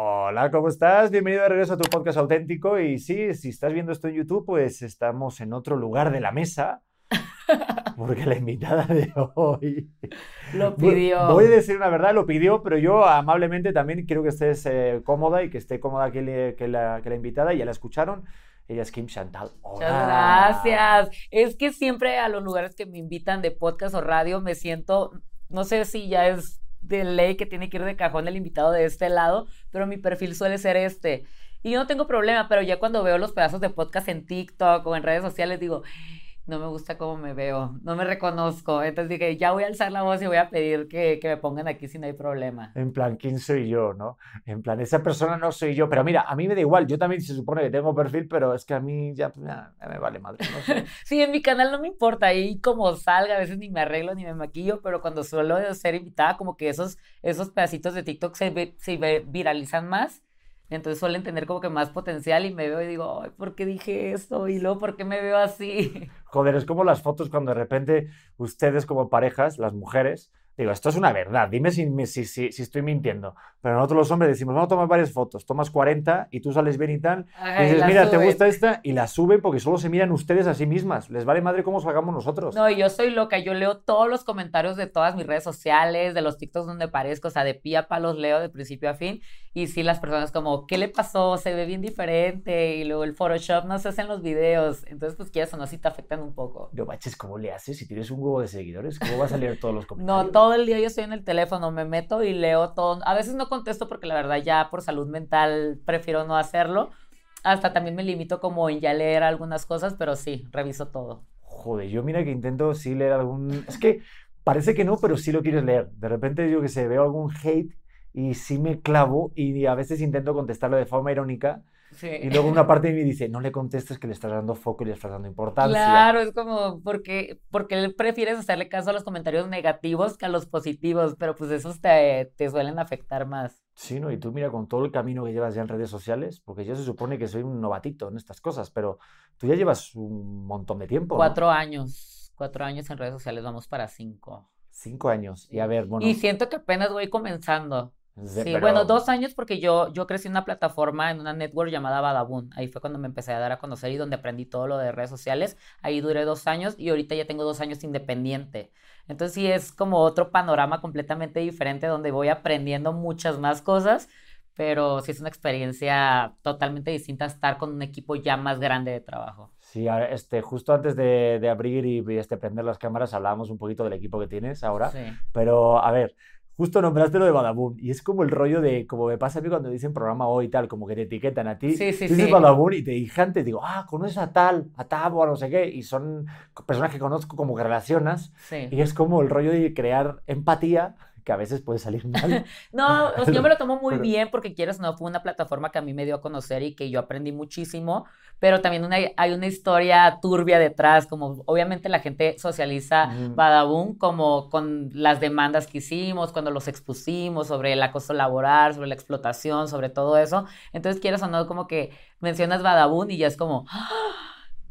Hola, ¿cómo estás? Bienvenido de regreso a tu podcast auténtico. Y sí, si estás viendo esto en YouTube, pues estamos en otro lugar de la mesa. Porque la invitada de hoy. Lo pidió. Voy a decir una verdad, lo pidió, pero yo amablemente también quiero que estés eh, cómoda y que esté cómoda que, le- que la, que la invitada. Ya la escucharon. Ella es Kim Chantal. Muchas Hola. gracias. Es que siempre a los lugares que me invitan de podcast o radio me siento, no sé si ya es de ley que tiene que ir de cajón el invitado de este lado, pero mi perfil suele ser este. Y yo no tengo problema, pero ya cuando veo los pedazos de podcast en TikTok o en redes sociales digo, no me gusta cómo me veo, no me reconozco. Entonces dije, ya voy a alzar la voz y voy a pedir que, que me pongan aquí si no hay problema. En plan, ¿quién soy yo, no? En plan, esa persona no soy yo. Pero mira, a mí me da igual. Yo también se supone que tengo perfil, pero es que a mí ya, ya- ya me vale madre. No sé. Sí, en mi canal no me importa, ahí como salga, a veces ni me arreglo ni me maquillo, pero cuando suelo ser invitada, como que esos, esos pedacitos de TikTok se, se viralizan más, entonces suelen tener como que más potencial y me veo y digo, ¿por qué dije esto? Y luego, ¿por qué me veo así? Joder, es como las fotos cuando de repente ustedes como parejas, las mujeres, digo, esto es una verdad, dime si, me- si, si, si estoy mintiendo, pero nosotros los hombres decimos, vamos a tomar varias fotos, tomas 40 y tú sales bien y tal, y dices, mira, ¿te suben. gusta esta? Y la suben porque solo se miran ustedes a sí mismas, les vale madre cómo salgamos nosotros. No, yo soy loca, yo leo todos los comentarios de todas mis redes sociales, de los TikToks donde aparezco, o sea, de pie a pa los leo de principio a fin, y sí, las personas como, ¿qué le pasó? Se ve bien diferente, y luego el Photoshop no se hace en los videos, entonces pues quieras o no, sí te afectan un poco. No baches, ¿cómo le haces? Si tienes un huevo de seguidores, ¿cómo vas a leer todos los comentarios? No, todo el día yo estoy en el teléfono, me meto y leo todo. A veces no contesto porque la verdad ya por salud mental prefiero no hacerlo. Hasta también me limito como en ya leer algunas cosas, pero sí, reviso todo. Joder, yo mira que intento sí leer algún... Es que parece que no, pero sí lo quieres leer. De repente yo que sé, veo algún hate y sí me clavo y a veces intento contestarlo de forma irónica Sí. y luego una parte de mí dice, no le contestes que le estás dando foco y le estás dando importancia. Claro, es como, porque, porque prefieres hacerle caso a los comentarios negativos que a los positivos, pero pues esos te, te suelen afectar más. Sí, ¿no? Y tú mira con todo el camino que llevas ya en redes sociales, porque yo se supone que soy un novatito en estas cosas, pero tú ya llevas un montón de tiempo, ¿no? Cuatro años, cuatro años en redes sociales, vamos para cinco. Cinco años. Y a ver, bueno... Y siento que apenas voy comenzando. Sí, pero- bueno, dos años porque yo, yo crecí en una plataforma, en una network llamada Badabun. Ahí fue cuando me empecé a dar a conocer y donde aprendí todo lo de redes sociales. Ahí duré dos años y ahorita ya tengo dos años independiente. Entonces sí es como otro panorama completamente diferente donde voy aprendiendo muchas más cosas, pero sí es una experiencia totalmente distinta estar con un equipo ya más grande de trabajo. Sí, este, justo antes de, de abrir y, y, este, prender las cámaras hablábamos un poquito del equipo que tienes ahora, Sí. pero a ver, justo nombraste lo de Badabun y es como el rollo de, como me pasa a mí cuando dicen programa hoy y tal, como que te etiquetan a ti, Sí, sí, tú dices sí. Badabun y te dije antes, digo, ah, conoces a tal, a Tabo, a no sé qué, y son personas que conozco como que relacionas Sí. y es como el rollo de crear empatía que a veces puede salir mal. No, o sea, yo me lo tomo muy Pero- bien porque quieres o no, fue una plataforma que a mí me dio a conocer y que yo aprendí muchísimo, pero también una- hay una historia turbia detrás, como obviamente la gente socializa Ujú. Badabun como con las demandas que hicimos, cuando los expusimos sobre el acoso laboral, sobre la explotación, sobre todo eso. Entonces, quieres o no, como que mencionas Badabun y ya es como, ¡ah!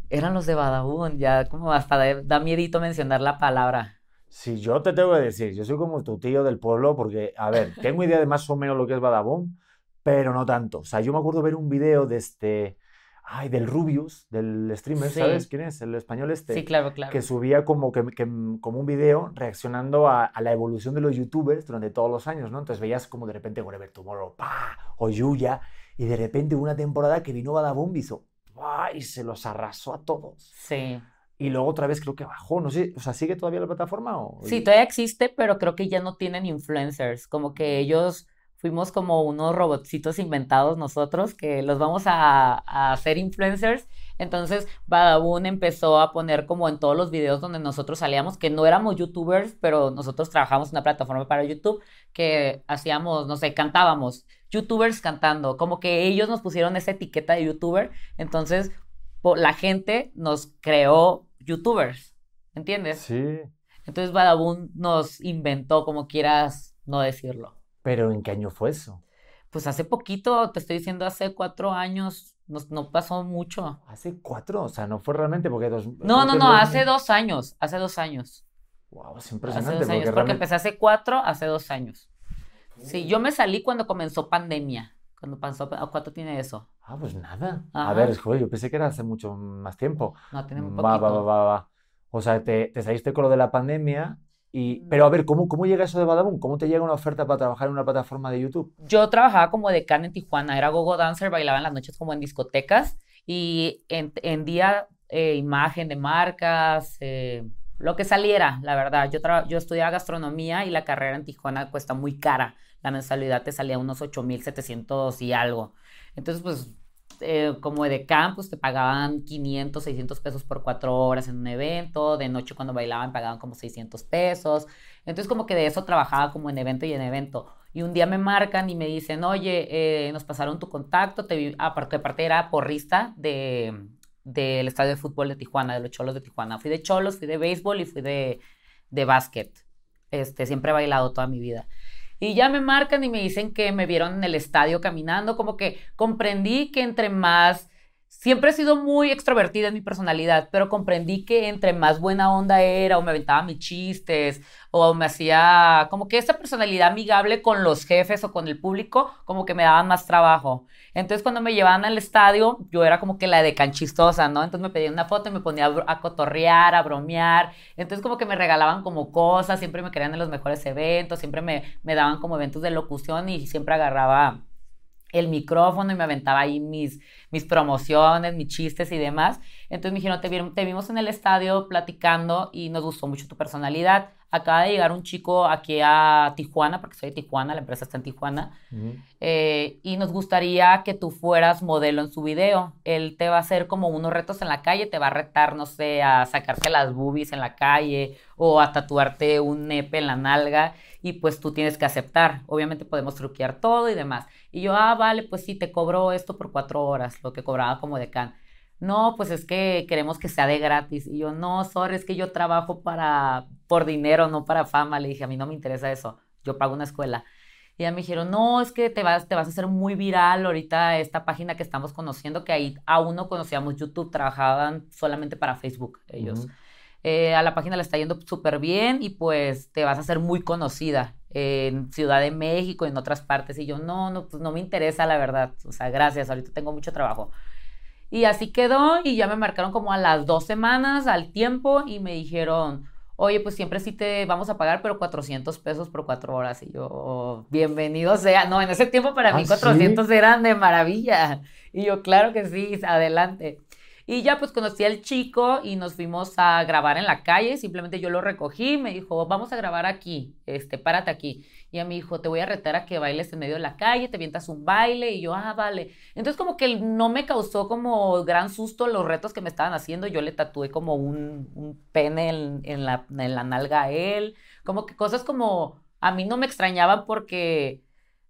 eran los de Badabun, ya como hasta de- da miedito mencionar la palabra. Si yo te tengo que decir, yo soy como tu tío del pueblo porque, a ver, tengo idea de más o menos lo que es Badaboom, pero no tanto. O sea, yo me acuerdo ver un video de este, ay, del Rubius, del streamer, Sí. ¿sabes quién es? El español este, Sí, claro, claro. que subía como, que, que- como un video reaccionando a, a la evolución de los youtubers durante todos los años, ¿no? Entonces veías como de repente Whatever Tomorrow, ¡pa! o Yuya, y de repente una temporada que vino Badaboom y hizo, ¡pa! y se los arrasó a todos. Sí. Y luego otra vez creo que bajó, no sé, o sea, ¿sigue todavía la plataforma? O... Sí, todavía existe, pero creo que ya no tienen influencers, como que ellos fuimos como unos robotcitos inventados nosotros que los vamos a, a hacer influencers. Entonces, Badabun empezó a poner como en todos los videos donde nosotros salíamos, que no éramos youtubers, pero nosotros trabajamos en una plataforma para YouTube, que hacíamos, no sé, cantábamos, youtubers cantando, como que ellos nos pusieron esa etiqueta de youtuber, entonces la gente nos creó youtubers, ¿entiendes? Sí. Entonces Badabun nos inventó, como quieras no decirlo. Pero ¿en qué año fue eso? Pues hace poquito, te estoy diciendo, hace cuatro años, no, no pasó mucho. Hace cuatro, o sea, no fue realmente porque dos. No, no, no, hace dos años, hace dos años. Wow, es Hace impresionante dos años, porque porque realmente. empecé hace cuatro, hace dos años. Sí, yo me salí cuando comenzó pandemia. Pasó, ¿cuánto tiene eso? Ah, pues nada. A ver, joder, yo pensé que era hace mucho más tiempo. No, tiene un Va, va, va, va, va. O sea, te, te saliste con lo de la pandemia y... Pero a ver, ¿cómo, cómo llega eso de Badabun? ¿Cómo te llega una oferta para trabajar en una plataforma de YouTube? Yo trabajaba como decán en Tijuana, era gogo dancer, bailaba en las noches como en discotecas y en, en día eh, imagen de marcas, eh, lo que saliera, la verdad. Yo, yo estudiaba gastronomía y la carrera en Tijuana cuesta muy cara. La mensualidad te salía unos 8,700 y algo. Entonces, pues, eh, como de campus te pagaban 500, 600 pesos por cuatro horas en un evento. De noche cuando bailaban pagaban como 600 pesos. Entonces, como que de eso trabajaba como en evento y en evento. Y un día me marcan y me dicen, oye, eh, nos pasaron tu contacto. Te aparte, aparte era porrista de del estadio de fútbol de Tijuana, de los Cholos de Tijuana. Fui de Cholos, fui de béisbol y fui de, de básquet. Este, siempre he bailado toda mi vida. Y ya me marcan y me dicen que me vieron en el estadio caminando, como que comprendí que entre más Siempre he sido muy extrovertida en mi personalidad, pero comprendí que entre más buena onda era, o me aventaba mis chistes, o me hacía como que esa personalidad amigable con los jefes o con el público, como que me daban más trabajo. Entonces, cuando me llevaban al estadio, yo era como que la de canchistosa, ¿no? Entonces me pedían una foto y me ponía a, cotorrear, a bromear. Entonces, como que me regalaban como cosas, siempre me querían en los mejores eventos, siempre me, me daban como eventos de locución y siempre agarraba el micrófono y me aventaba ahí mis, mis promociones, mis chistes y demás. Entonces me dijeron, te, te, vimos en el estadio platicando y nos gustó mucho tu personalidad. Acaba de llegar un chico aquí a Tijuana, porque soy de Tijuana, la empresa está en Tijuana, eh, y nos gustaría que tú fueras modelo en su video. Él te va a hacer como unos retos en la calle, te va a retar, no sé, a sacarte las boobies en la calle o a tatuarte un nepe en la nalga y pues tú tienes que aceptar. Obviamente podemos truquear todo y demás. Y yo, ah, vale, pues sí, te cobro esto por cuatro horas, lo que cobraba como decán. No, pues es que queremos que sea de gratis. Y yo, no, sorry, es que yo trabajo para, por dinero, no para fama. Le dije, a mí no me interesa eso, yo pago una escuela. Y ya me dijeron, no, es que te vas, te vas a hacer muy viral ahorita esta página que estamos conociendo, que ahí aún no conocíamos YouTube, trabajaban solamente para Facebook ellos. Eh, a la página le está yendo súper bien y pues te vas a hacer muy conocida en Ciudad de México, en otras partes. Y yo, no, no, pues no me interesa la verdad. O sea, gracias, ahorita tengo mucho trabajo. Y así quedó y ya me marcaron como a las dos semanas, al tiempo, y me dijeron, oye, pues siempre sí te vamos a pagar, pero 400 pesos por cuatro horas. Y yo, bienvenido sea. No, en ese tiempo para mí 400 ¿Ah, eran de maravilla. Y yo, claro que sí, adelante. Y ya pues conocí al chico y nos fuimos a grabar en la calle, simplemente yo lo recogí, me dijo, vamos a grabar aquí, este, párate aquí. Y a mi hijo, te voy a retar a que bailes en medio de la calle, te vientas un baile y yo, ah, vale. Entonces como que no me causó como gran susto los retos que me estaban haciendo, yo le tatué como un, pene en, en, la, en la nalga a él, como que cosas como a mí no me extrañaban porque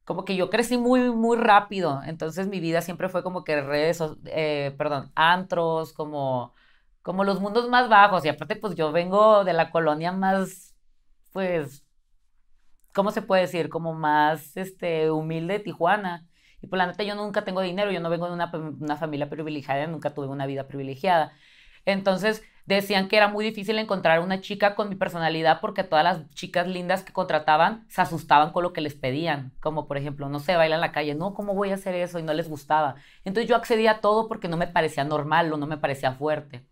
como que yo crecí muy, muy rápido, entonces mi vida siempre fue como que redes, eh, perdón, antros, como, como los mundos más bajos, y aparte pues yo vengo de la colonia más, pues, ¿cómo se puede decir? Como más, este, humilde de Tijuana, y por pues, la neta yo nunca tengo dinero, yo no vengo de una, una familia privilegiada, nunca tuve una vida privilegiada, entonces decían que era muy difícil encontrar una chica con mi personalidad porque todas las chicas lindas que contrataban se asustaban con lo que les pedían, como por ejemplo, no sé, baila en la calle, no, ¿cómo voy a hacer eso? Y no les gustaba. Entonces yo accedía a todo porque no me parecía normal o no me parecía fuerte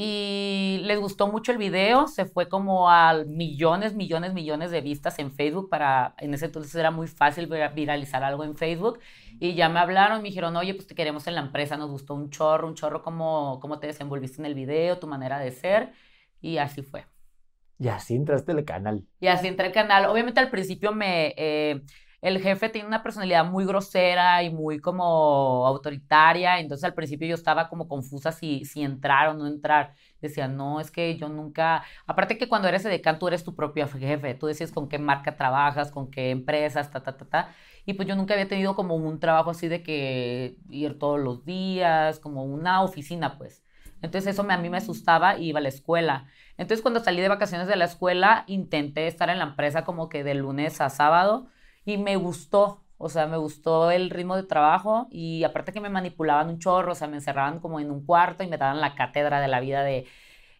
y les gustó mucho el video, se fue como a millones, millones, millones de vistas en Facebook para, en ese entonces era muy fácil viralizar algo en Facebook y ya me hablaron, me dijeron, oye, pues te queremos en la empresa, nos gustó un chorro, un chorro cómo, cómo te desenvolviste en el video, tu manera de ser y así fue. Y así entraste al canal. Y así entré al canal. Obviamente al principio me... Eh, el jefe tiene una personalidad muy grosera y muy como autoritaria, entonces al principio yo estaba como confusa si, si entrar o no entrar. Decía, no, es que yo nunca, aparte que cuando eres edecán tú eres tu propio jefe, tú decides con qué marca trabajas, con qué empresas, ta, ta, ta, ta. Y pues yo nunca había tenido como un trabajo así de que ir todos los días, como una oficina, pues. Entonces eso a mí me asustaba y iba a la escuela. Entonces cuando salí de vacaciones de la escuela, intenté estar en la empresa como que de lunes a sábado y me gustó, o sea, me gustó el ritmo de trabajo y aparte que me manipulaban un chorro, o sea, me encerraban como en un cuarto y me daban la cátedra de la vida de,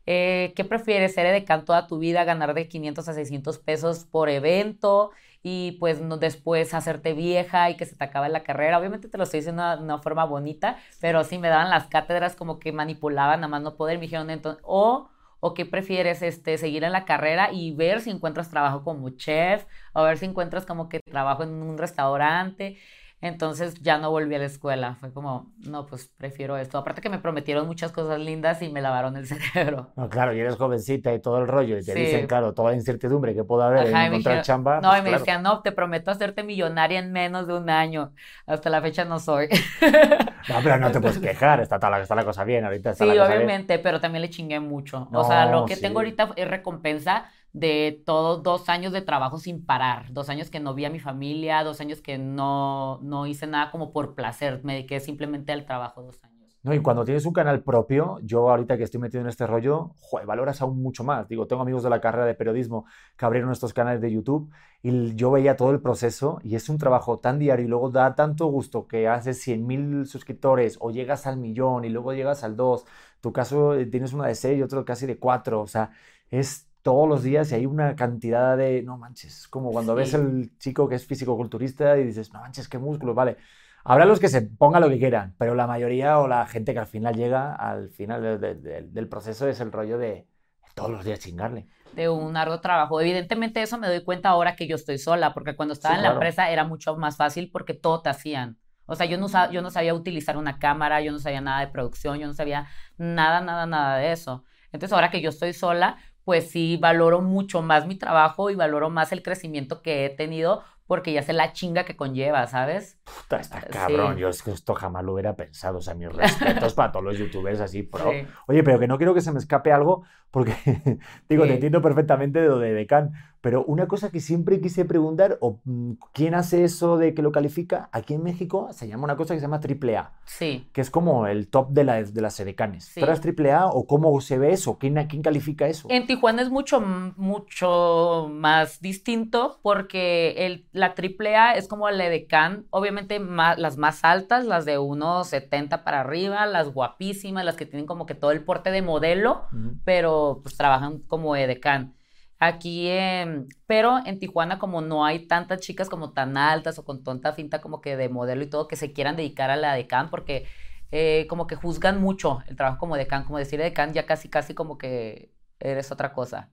eh, ¿qué prefieres? ¿Ser edecán toda tu vida, ganar de 500 a 600 pesos por evento y pues no, después hacerte vieja y que se te acabe la carrera. Obviamente te lo estoy diciendo de una, forma bonita, pero sí me daban las cátedras como que manipulaban a más no poder. Me dijeron entonces, o, o qué prefieres, este, seguir en la carrera y ver si encuentras trabajo como chef, o ver si encuentras como que trabajo en un restaurante. Entonces ya no volví a la escuela. Fue como, no, pues prefiero esto. Aparte que me prometieron muchas cosas lindas y me lavaron el cerebro. No, claro, y eres jovencita y todo el rollo. Y te dicen, claro, toda la incertidumbre que puede haber en encontrar chamba. No, pues y me decían, no, te prometo hacerte millonaria en menos de un año. Hasta la fecha no soy. no, pero no te puedes quejar. Está, la, está la cosa bien ahorita. sí, obviamente, pero también le chingué mucho. o sea, lo que tengo ahorita es recompensa de todos dos años de trabajo sin parar, dos años que no vi a mi familia, dos años que no, no hice nada como por placer, me dediqué simplemente al trabajo dos años. No, y cuando tienes un canal propio, yo ahorita que estoy metido en este rollo, joder, valoras aún mucho más. Digo, tengo amigos de la carrera de periodismo que abrieron estos canales de YouTube y yo veía todo el proceso y es un trabajo tan diario y luego da tanto gusto que haces 100 mil suscriptores o llegas al millón y luego llegas al 2. Tu caso eh, tienes una de 6 y otro casi de 4. O sea, es todos los días y hay una cantidad de, no manches, como cuando ves el chico que es físico-culturista y dices, no manches, qué músculos, vale. Habrá los que se pongan lo que quieran, pero la mayoría o la gente que al final llega, al final del proceso es el rollo de todos los días chingarle. De un arduo trabajo. Evidentemente eso me doy cuenta ahora que yo estoy sola, porque cuando estaba en la empresa era mucho más fácil porque todo te hacían. O sea, yo no, yo no sabía utilizar una cámara, yo no sabía nada de producción, yo no sabía nada, nada, nada de eso. Entonces ahora que yo estoy sola, pues sí valoro mucho más mi trabajo y valoro más el crecimiento que he tenido porque ya sé la chinga que conlleva, ¿sabes? Puta, está cabrón. Yo es que esto jamás lo hubiera pensado. O sea, mis respetos para todos los youtubers así pro. Oye, pero que no quiero que se me escape algo porque, digo, te entiendo perfectamente de lo de Decan, pero una cosa que siempre quise preguntar, o, mm, ¿quién hace eso de que lo califica? Aquí en México se llama una cosa que se llama AAA. Sí. Que es como el top de, la, de las edecanes. Sí. ¿Tú eres AAA o cómo se ve eso? ¿Quién, ¿Quién califica eso? En Tijuana es mucho, mucho más distinto porque el, la AAA es como la edecán, obviamente las más altas, las de 1,70 para arriba, las guapísimas, las que tienen como que todo el porte de modelo, pero pues trabajan como edecán. Aquí, pero en Tijuana como no hay tantas chicas como tan altas o con tonta finta como que de modelo y todo que se quieran dedicar a la decán porque eh, como que juzgan mucho el trabajo como decán, como decir decán ya casi casi como que eres otra cosa.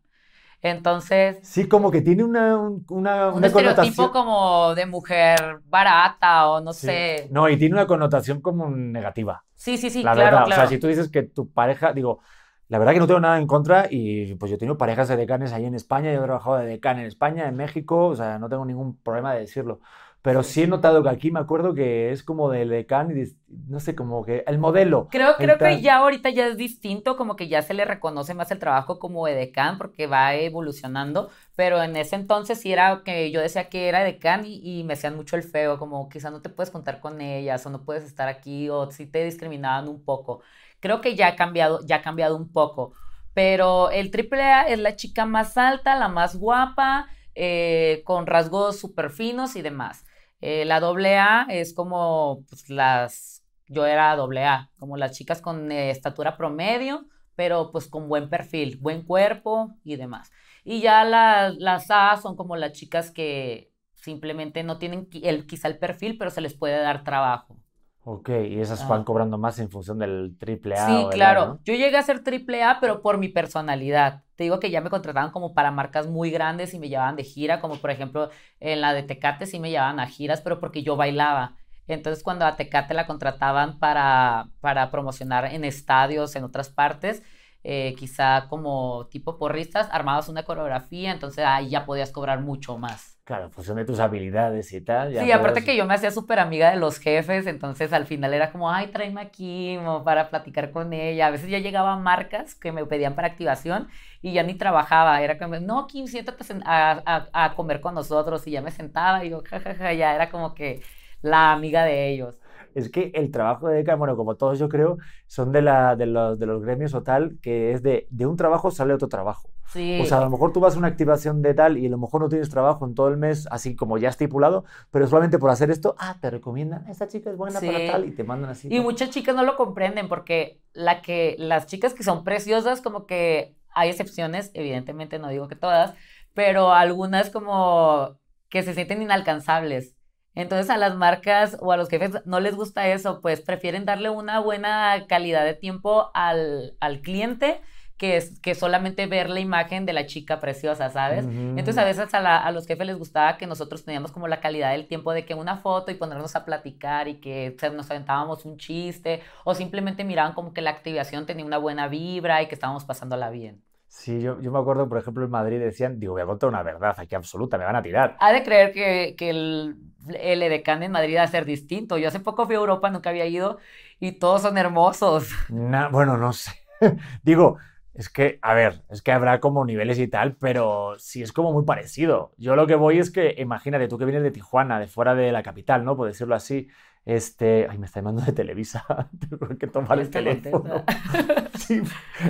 Entonces... Sí, como que tiene una, una, un estereotipo como de mujer barata o no sé. No, y tiene una connotación como negativa. Sí, sí, sí, la claro, verdad. claro. O sea, si tú dices que tu pareja, digo, la verdad que no tengo nada en contra y pues yo he tenido parejas de decanes ahí en España, yo he trabajado de decán en España, en México, o sea, no tengo ningún problema de decirlo. Pero sí he notado que aquí me acuerdo que es como del decán y no sé, como que el modelo. Creo, creo que ya ahorita ya es distinto, como que ya se le reconoce más el trabajo como de decán porque va evolucionando, pero en ese entonces sí era que yo decía que era decán y, y me hacían mucho el feo, como quizá no te puedes contar con ellas o no puedes estar aquí o sí te discriminaban un poco. Creo que ya ha cambiado, ya ha cambiado un poco. Pero el AAA es la chica más alta, la más guapa, eh, con rasgos súper finos y demás. Eh, la AA es como pues, las, yo era AA, como las chicas con eh, estatura promedio, pero pues con buen perfil, buen cuerpo y demás. Y ya las A son como las chicas que simplemente no tienen el, quizá el perfil, pero se les puede dar trabajo. Ok, y esas van cobrando más en función del triple A. Sí, claro. Yo llegué a ser triple A, pero por mi personalidad. Te digo que ya me contrataban como para marcas muy grandes y me llevaban de gira, como por ejemplo en la de Tecate sí me llevaban a giras, pero porque yo bailaba. Entonces cuando a Tecate la contrataban para, para promocionar en estadios, en otras partes, eh, quizá como tipo porristas, armabas una coreografía, entonces ahí ya podías cobrar mucho más. Claro, en función de tus habilidades y tal. sí, aparte que yo me hacía súper amiga de los jefes, entonces al final era como, ay, tráeme aquí para platicar con ella. A veces ya llegaban marcas que me pedían para activación y ya ni trabajaba. Era como, no, Kim, siéntate a, a, a comer con nosotros. Y ya me sentaba y yo, jajaja, ya era como que la amiga de ellos es que el trabajo de DECA, bueno, como todos yo creo, son de, la, de, los, de los gremios o tal, que es de, de un trabajo sale otro trabajo. Sí. O sea, a lo mejor tú vas a una activación de tal y a lo mejor no tienes trabajo en todo el mes, así como ya estipulado, pero solamente por hacer esto, ah, te recomiendan, esta chica es buena para tal y te mandan así. Y muchas chicas no lo comprenden porque la que, las chicas que son preciosas, como que hay excepciones, evidentemente no digo que todas, pero algunas como que se sienten inalcanzables. Entonces a las marcas o a los jefes no les gusta eso, pues prefieren darle una buena calidad de tiempo al, al cliente que, es, que solamente ver la imagen de la chica preciosa, ¿sabes? Entonces a veces a, a, los jefes les gustaba que nosotros teníamos como la calidad del tiempo de que una foto y ponernos a platicar y que nos aventábamos un chiste o simplemente miraban como que la activación tenía una buena vibra y que estábamos pasándola bien. Sí, yo, yo me acuerdo, por ejemplo, en Madrid decían, digo, voy a contar una verdad aquí absoluta, me van a tirar. Ha de creer que, que el, el edecán en Madrid va a ser distinto. Yo hace poco fui a Europa, nunca había ido, y todos son hermosos. bueno, no sé. digo, es que, a ver, es que habrá como niveles y tal, pero sí es como muy parecido. Yo lo que voy es que, imagínate, tú que vienes de Tijuana, de fuera de la capital, ¿no? Por decirlo así. Este. Ay, me está llamando de Televisa. Tengo que tomar el teléfono. sí,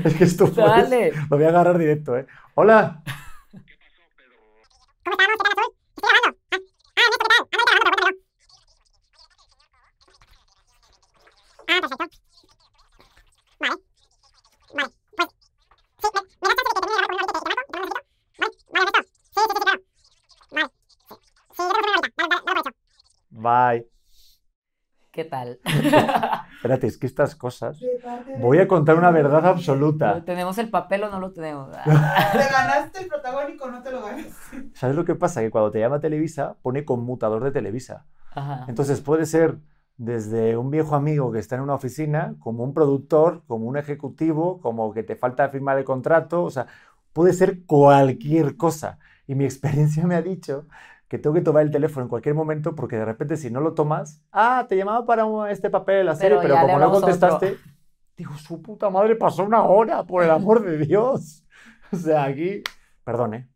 es que esto Dale. Lo voy a agarrar directo, ¿eh? Hola. ¿Qué pasó, Pedro? ¿Cómo estamos? ¿Qué tal? Estoy grabando. Ah, ah, ¿qué tal? Ah, grabando, Ah, perfecto. Vale. Vale. Pues, sí, me, me da chance de que termine de grabar con una horita de Vale, vale, perfecto. Sí, sí, sí, claro. Vale. Sí, sí, yo tengo que una horita. Dale, dale, dale, Bye. ¿Qué tal? Espérate, es que estas cosas. Voy a contar una verdad absoluta. ¿Tenemos el papel o no lo tenemos? ¿Te ganaste el protagónico o no te lo ganaste? ¿Sabes lo que pasa? Que cuando te llama Televisa, pone conmutador de Televisa. Ajá. Entonces puede ser desde un viejo amigo que está en una oficina, como un productor, como un ejecutivo, como que te falta firmar el contrato, o sea, puede ser cualquier cosa. Y mi experiencia me ha dicho que tengo que tomar el teléfono en cualquier momento porque de repente si no lo tomas, ah, te llamaba para este papel, la serie, pero, como no contestaste, digo, su puta madre pasó una hora, por el amor de Dios. O sea, aquí, perdón, ¿eh?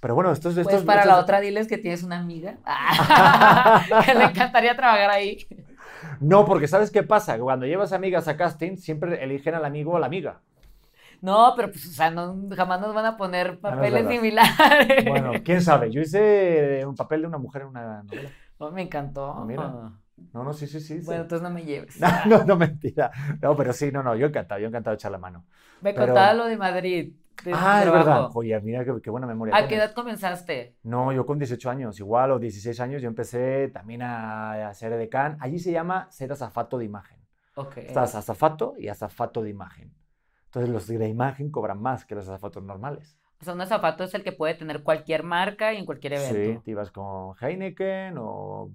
Pero bueno, esto es... Esto pues es, para la otra diles que tienes una amiga. que le encantaría trabajar ahí. No, porque ¿sabes qué pasa? Cuando llevas amigas a casting, siempre eligen al amigo o la amiga. No, pero pues, o sea, no, jamás nos van a poner papeles similares. Bueno, quién sabe. Yo hice un papel de una mujer en una novela. Oh, me encantó. Ah, mira. No, no, sí, sí, sí. Bueno, entonces no me lleves. No, no, no, mentira. No, pero sí, no, no, yo encantado, yo encantado de echar la mano. Me contaba lo de Madrid. ah, es verdad. Oye, mira qué, buena memoria. ¿A qué edad comenzaste? No, yo con 18 años, igual, o 16 años, yo empecé también a, a ser. Allí se llama ser azafato de imagen. Ok. Estás azafato y azafato de imagen. Entonces los de imagen cobran más que los azafatos normales. O sea, un azafato es el que puede tener cualquier marca y en cualquier evento. Sí, te ibas con Heineken o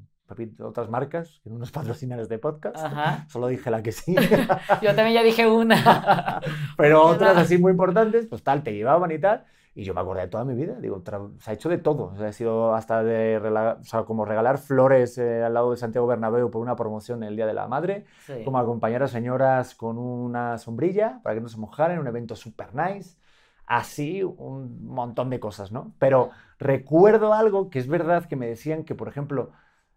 otras marcas que no nos patrocinan este podcast. Ajá. Solo dije la que sí. Yo también ya dije una. Pero otras así muy importantes, pues tal, te llevaban y tal. Y yo me acordé de toda mi vida. Digo, se ha hecho de todo. O sea, ha sido hasta de o sea, como regalar flores eh, al lado de Santiago Bernabéu por una promoción el Día de la Madre. Como acompañar a señoras con una sombrilla para que no se mojaran. Un evento super nice. Así, un montón de cosas, ¿no? Pero recuerdo algo que es verdad que me decían que, por ejemplo,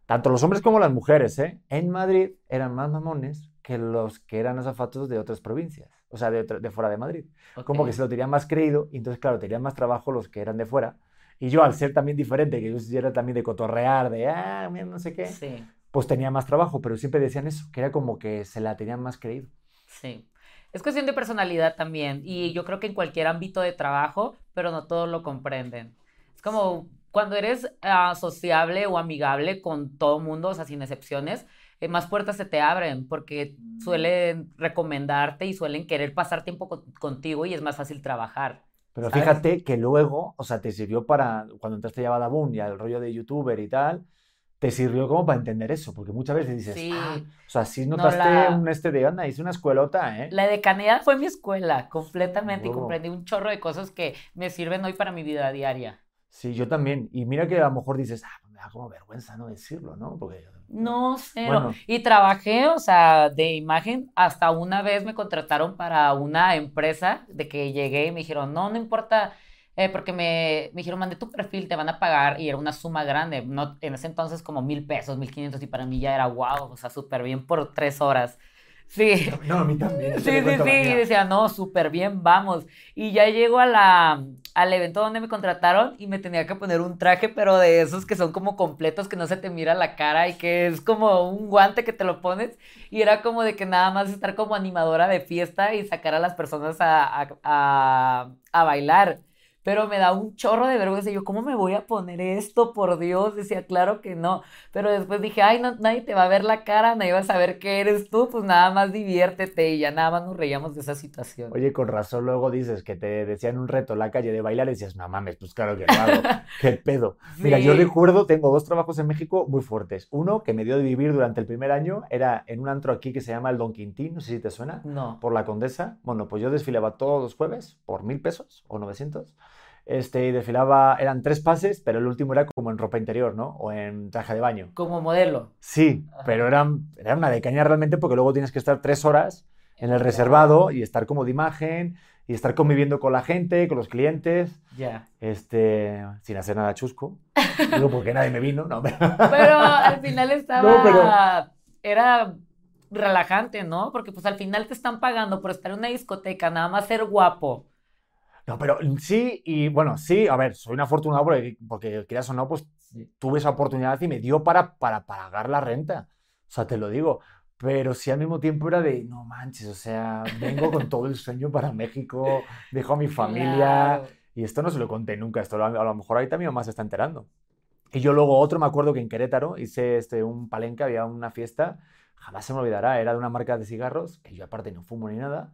tanto los hombres como las mujeres, ¿eh? En Madrid eran más mamones que los que eran azafatos de otras provincias, o sea, de, de fuera de Madrid. Como que se lo tenían más creído y entonces, claro, tenían más trabajo los que eran de fuera. Y yo, al ser también diferente, que yo era también de cotorrear, de, ah, mira, no sé qué, pues tenía más trabajo, pero siempre decían eso, que era como que se la tenían más creído. Sí. Es cuestión de personalidad también, y yo creo que en cualquier ámbito de trabajo, pero no todos lo comprenden. Es como cuando eres uh, sociable o amigable con todo mundo, o sea, sin excepciones, eh, más puertas se te abren porque mm. suelen recomendarte y suelen querer pasar tiempo contigo y es más fácil trabajar. Pero fíjate que luego, o sea, te sirvió para, cuando entraste ya a Badabun y al rollo de youtuber y tal, te sirvió como para entender eso, porque muchas veces dices, sí. ah, o sea, si notaste un este de onda, hice una escuelota, ¿eh? La decanidad fue mi escuela, completamente, y comprendí un chorro de cosas que me sirven hoy para mi vida diaria. Sí, yo también. Y mira que a lo mejor dices, ah, da como vergüenza no decirlo, ¿no? Porque... No, cero. Y trabajé, o sea, de imagen, hasta una vez me contrataron para una empresa de que llegué y me dijeron, no, no importa, eh, porque me, me dijeron, mande tu perfil, te van a pagar, y era una suma grande, no, en ese entonces como mil pesos, mil quinientos, y para mí ya era wow, o sea, súper bien por tres horas. Sí. No, a mí también. Sí, sí, sí. Y decía, no, súper bien, vamos. Y ya llego a la, al evento donde me contrataron y me tenía que poner un traje, pero de esos que son como completos, que no se te mira la cara y que es como un guante que te lo pones. Y era como de que nada más estar como animadora de fiesta y sacar a las personas a, a, a, a bailar. Pero me da un chorro de vergüenza. Yo, ¿cómo me voy a poner esto? Por Dios, decía, claro que no. Pero después dije, ay, no, nadie te va a ver la cara, nadie va a saber que eres tú, pues nada más diviértete y ya nada más nos reíamos de esa situación. Oye, con razón luego dices que te decían un reto en la calle de bailar y decías, no mames, pues claro que hago. Qué pedo. Mira, yo recuerdo, tengo dos trabajos en México muy fuertes. Uno que me dio de vivir durante el primer año era en un antro aquí que se llama el Don Quintín, no sé si te suena. No. por la Condesa. Bueno, pues yo desfilaba todos los jueves por mil pesos o 900. Este, y desfilaba, eran tres pases, pero el último era como en ropa interior, ¿no? O en traje de baño. Como modelo. Sí, Ajá. pero eran, era una de caña realmente porque luego tienes que estar tres horas en el reservado y estar como de imagen y estar conviviendo con la gente, con los clientes, Ya. este, sin hacer nada chusco. Digo, porque nadie me vino, no, pero- Pero al final estaba. No, pero- Era relajante, ¿no? Porque pues al final te están pagando por estar en una discoteca, nada más ser guapo. No, pero sí, y bueno, sí, a ver, soy un afortunado porque, porque quieras o no, pues tuve esa oportunidad y me dio para, para pagar la renta. O sea, te lo digo. Pero sí al mismo tiempo era de, no manches, o sea, vengo con todo el sueño para México, dejo a mi familia. Claro. Y esto no se lo conté nunca, esto a lo mejor ahorita mi mamá se está enterando. Y yo luego otro, me acuerdo que en Querétaro hice este, un palenque, había una fiesta, jamás se me olvidará, era de una marca de cigarros, que yo aparte no fumo ni nada,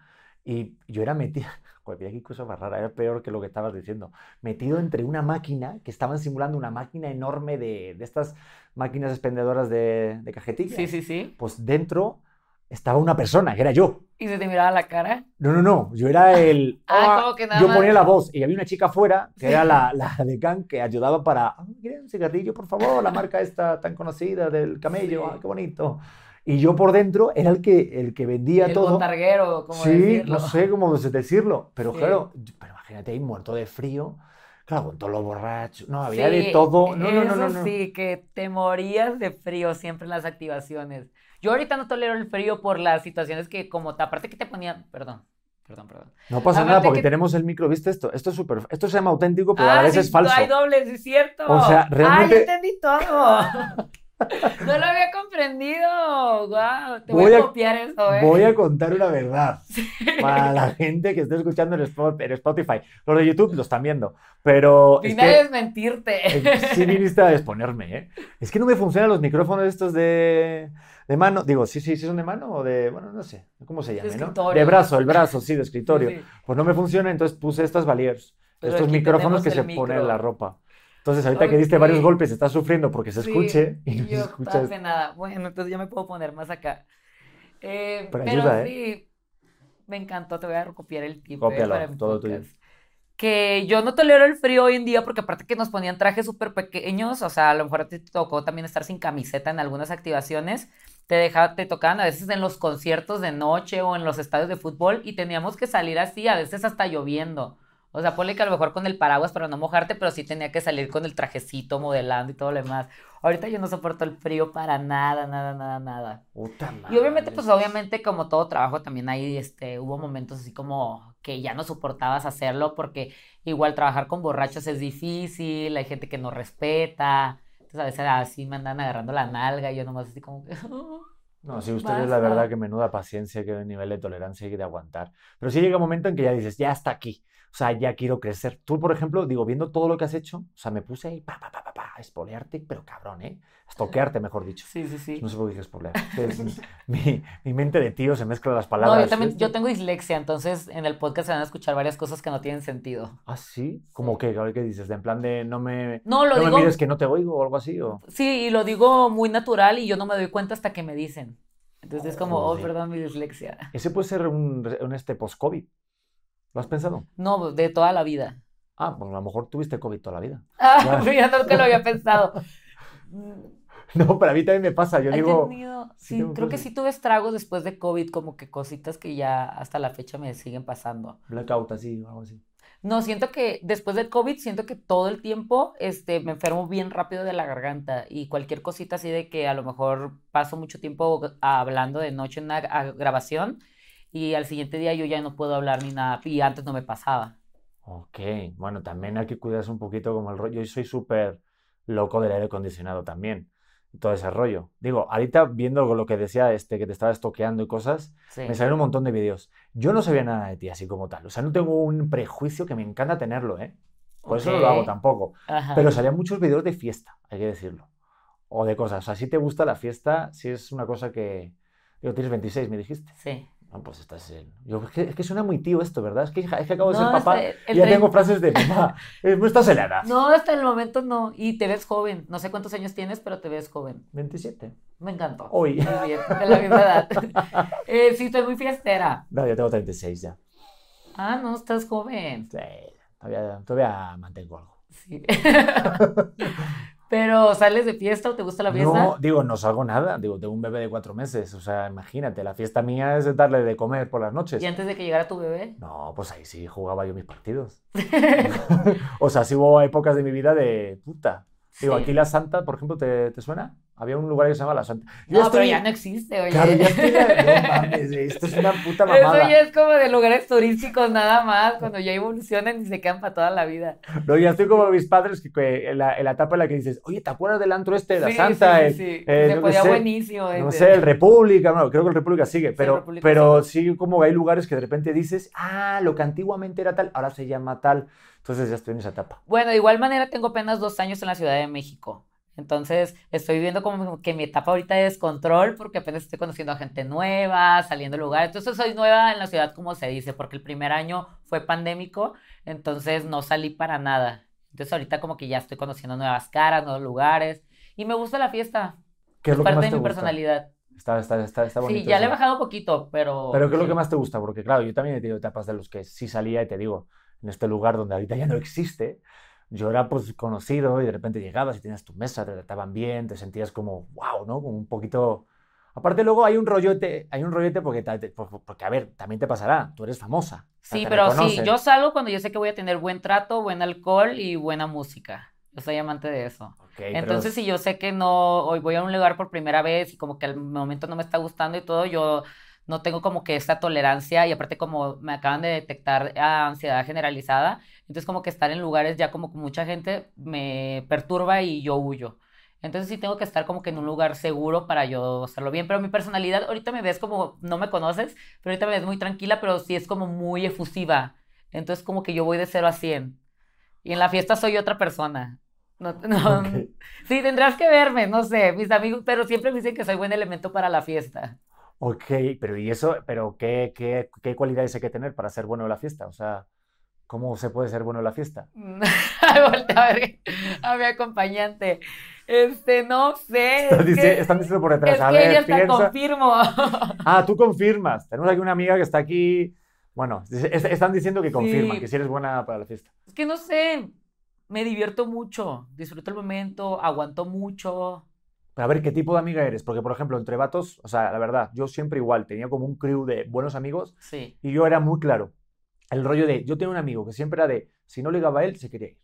y yo era metido, mira qué cosa más rara, era peor que lo que estabas diciendo, metido entre una máquina, que estaban simulando una máquina enorme de, de estas máquinas expendedoras de, de cajetillas. Sí, sí, sí. Pues dentro estaba una persona, que era yo. Y se te miraba la cara. No, no, no, yo era el... Ah, como que nada yo más. ponía la voz y había una chica afuera, que Sí. era la, la decán, que ayudaba para... "Ah, ¿Quieren un cigarrillo, por favor? La marca esta tan conocida del camello, Sí. ah, qué bonito. Y yo por dentro era el que, el que vendía El todo. botarguero, como sí, decirlo. no sé cómo decirlo, pero Sí. claro, pero imagínate ahí muerto de frío, claro, con todo lo borracho, no, había Sí, de todo, no, no, no, no, eso no. sí, que te morías de frío siempre en las activaciones. Yo ahorita no tolero el frío por las situaciones que como te- aparte que te ponían, perdón, perdón, perdón. No pasa Aparte nada porque que- tenemos el micro, ¿viste esto? Esto es súper, esto se llama auténtico, pero a Ah, vez sí, es falso. Hay dobles, es cierto. O sea, Ah, realmente- ya entendí todo. No lo había comprendido. Wow, te voy, Voy a a- copiar eso, ¿eh? Voy a contar una verdad para la gente que esté escuchando en Spot- en Spotify. Los de YouTube lo están viendo, pero es Vine a que desmentirte. eh, sí viniste a exponerme, ¿eh? Es que no me funcionan los micrófonos estos de, de mano. Digo, sí, sí, sí son de mano o de, bueno, no sé, ¿cómo se llama, no? escritorio. De brazo, el brazo, sí, de escritorio. Sí, sí. Pues no me funciona, entonces puse estas valiers, Pero estos micrófonos que se el ponen en micro. la ropa. Entonces, ahorita que diste varios golpes, estás sufriendo porque se Sí, escuche y no se yo escucha. estaba nada. Bueno, entonces ya me puedo poner más acá. Eh, Pero pero ayuda, ¿eh? sí, me encantó. Te voy a recopiar el tip eh, Cópialo, para todo tuyo. Que yo no tolero el frío hoy en día porque aparte que nos ponían trajes súper pequeños, o sea, a lo mejor te tocó también estar sin camiseta en algunas activaciones, te deja, te tocaban a veces en los conciertos de noche o en los estadios de fútbol y teníamos que salir así, a veces hasta lloviendo. O sea, ponle que a lo mejor con el paraguas para no mojarte, pero sí tenía que salir con el trajecito modelando y todo lo demás. Ahorita yo no soporto el frío para nada, nada, nada, nada. Puta Y obviamente, madre. pues obviamente como todo trabajo también ahí este, hubo momentos así como que ya no soportabas hacerlo porque igual trabajar con borrachos es difícil, hay gente que no respeta, entonces a veces así me andan agarrando la nalga y yo nomás así como que... No, sí, ustedes la Basta. verdad que menuda paciencia, que nivel de tolerancia hay de aguantar. Pero sí llega un momento en que ya dices, ya está aquí. O sea, ya quiero crecer. Tú, por ejemplo, digo, viendo todo lo que has hecho, o sea, me puse ahí, pa, pa, pa, pa, pa, a espolearte, pero cabrón, ¿eh? A Estoquearte, mejor dicho. Sí, sí, sí. No sé por qué dije espolear. Es- mi, mi mente de tío se mezcla las No, palabras. yo también, tengo dislexia, entonces en el podcast se van a escuchar varias cosas que no tienen sentido. ¿Ah, sí? ¿Cómo que? A ver, ¿qué dices? De en plan de no me, No, lo no me digo, mires que no te oigo o algo así, o... sí, y lo digo muy natural y yo no me doy cuenta hasta que me dicen. Entonces es como, oh, Joder. perdón, mi dislexia. Ese puede ser un, un este post-COVID. ¿Lo has pensado? No, de toda la vida. Ah, pues a lo mejor tuviste COVID toda la vida. Ah, ya nunca lo había pensado. No, pero a mí también me pasa. Yo digo... tenido- sí creo que sí tuve estragos después de COVID, como que cositas que ya hasta la fecha me siguen pasando. Blackout así o algo así. No, siento que después del COVID, siento que todo el tiempo este, me enfermo bien rápido de la garganta y cualquier cosita así de que a lo mejor paso mucho tiempo hablando de noche en una gra- grabación y al siguiente día yo ya no puedo hablar ni nada y antes no me pasaba. Ok, bueno, también hay que cuidarse un poquito como el rollo. Yo soy súper loco del aire acondicionado también, todo ese rollo. Digo, ahorita viendo lo que decía este, que te estaba estoqueando y cosas, Sí. me salieron un montón de vídeos. Yo no sabía nada de ti así como tal, o sea, no tengo un prejuicio que me encanta tenerlo, ¿eh? Por eso no lo hago tampoco. Ajá. Pero salían muchos videos de fiesta, hay que decirlo. O de cosas. O sea, si te gusta la fiesta, si es una cosa que... Digo, tienes 26, me dijiste. Sí. Ah, pues estás en... Yo, es, que, es que suena muy tío esto, ¿verdad? Es que, es que acabo de ser No, papá este- y ya tengo frases de mamá. eh, No estás en la edad. No, hasta el momento no. Y te ves joven. No sé cuántos años tienes, pero te ves joven. 27. Me encantó. Hoy. Muy bien, de la misma edad. Eh, sí, estoy muy fiestera. No, yo tengo 36 ya. Ah, no, estás joven. Sí, todavía, todavía mantengo algo. Sí. Pero, ¿sales de fiesta o te gusta la fiesta? No, digo, no salgo nada. Digo, tengo un bebé de cuatro meses. O sea, imagínate, la fiesta mía es darle de comer por las noches. ¿Y antes de que llegara tu bebé? No, pues ahí sí jugaba yo mis partidos. o sea, sí hubo épocas de mi vida de puta. Digo, Sí. aquí la Santa, por ejemplo, ¿te, te suena? Había un lugar que se llama la Santa. No, pero ya no existe, oye. Claro, ya estoy. No mames, esto es una puta Eso mamada. ya es como de lugares turísticos nada más, cuando ya evolucionan y se quedan para toda la vida. No, ya estoy como mis padres que, que en, la, en la etapa en la que dices, oye, ¿te acuerdas del antro este de la Sí, Santa? sí, El- sí, sí. eh, se yo qué podía sé, buenísimo. No ese. sé, el República, no, creo que el República sigue, pero, República pero sí como hay lugares que de repente dices, ah, lo que antiguamente era tal, ahora se llama tal. Entonces ya estoy en esa etapa. Bueno, de igual manera tengo apenas dos años en la Ciudad de México. Entonces estoy viviendo como que mi etapa ahorita de descontrol porque apenas estoy conociendo a gente nueva, saliendo de lugares. Entonces soy nueva en la ciudad como se dice, porque el primer año fue pandémico, entonces no salí para nada. Entonces ahorita como que ya estoy conociendo nuevas caras, nuevos lugares y me gusta la fiesta. ¿Qué es lo que parte más de te mi gusta? personalidad. Está, está, está, está bonito. Sí, ya le he eso. bajado un poquito, pero... Pero ¿qué es lo que más te gusta? Porque claro, yo también he tenido etapas de los que sí salía y te digo, en este lugar donde ahorita ya no existe, yo era pues conocido y de repente llegabas y tenías tu mesa, te trataban bien, te sentías como, wow, ¿no? Como un poquito... Aparte luego hay un rollete, hay un rollete porque, porque, a ver, también te pasará, tú eres famosa. Sí, pero sí, yo salgo cuando yo sé que voy a tener buen trato, buen alcohol y buena música. Yo soy amante de eso. Ok, pero Entonces, si yo sé que no, hoy voy a un lugar por primera vez y como que al momento no me está gustando y todo, yo no tengo como que esta tolerancia y aparte como me acaban de detectar ah, ansiedad generalizada, entonces como que estar en lugares ya como con mucha gente me perturba y yo huyo. Entonces sí tengo que estar como que en un lugar seguro para yo hacerlo bien, pero mi personalidad ahorita me ves como, no me conoces, pero ahorita me ves muy tranquila, pero sí es como muy efusiva. Entonces como que yo voy de 0 a 100. Y en la fiesta soy otra persona. No. Sí, tendrás que verme, no sé, mis amigos, pero siempre me dicen que soy buen elemento para la fiesta. Ok, pero ¿y eso? ¿Pero qué, qué, qué cualidades hay que tener para ser bueno en la fiesta? O sea, ¿cómo se puede ser bueno en la fiesta? Voltea a ver a mi acompañante. Este, no sé. Están, Es que, están diciendo por es detrás, a que ver, hasta piensa. confirmo. Ah, tú confirmas. Tenemos aquí una amiga que está aquí. Bueno, es- están diciendo que confirman, Sí. que si eres buena para la fiesta. Es que no sé, me divierto mucho, disfruto el momento, aguanto mucho. Pero a ver, ¿qué tipo de amiga eres? Porque, por ejemplo, entre vatos, o sea, la verdad, yo siempre igual, tenía como un crew de buenos amigos Sí. y yo era muy claro. El rollo de, yo tenía un amigo que siempre era de, si no ligaba a él, se quería ir.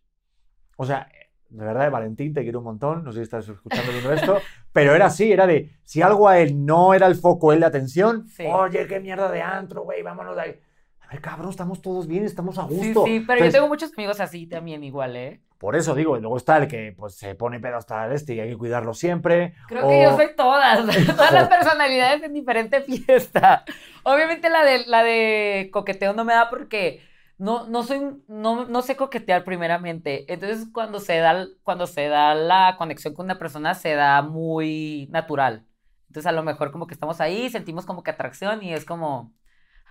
O sea, de verdad, Valentín, te quiero un montón, no sé si estás escuchando viendo esto, pero era así, era de, si algo a él no era el foco, él la atención, Sí. oye, qué mierda de antro, güey, vámonos de ahí. A ver, cabrón, estamos todos bien, estamos a Sí, gusto. sí, pero Entonces, yo tengo muchos amigos así también igual, ¿eh? Por eso digo, y luego está el que pues, se pone pedo hasta el este y hay que cuidarlo siempre. Creo que yo o- soy todas, todas las personalidades en diferente fiesta. Obviamente la de, la de coqueteo no me da porque no, no soy, no, no sé coquetear primeramente. Entonces cuando se da, cuando se da la conexión con una persona se da muy natural. Entonces a lo mejor como que estamos ahí, sentimos como que atracción y es como,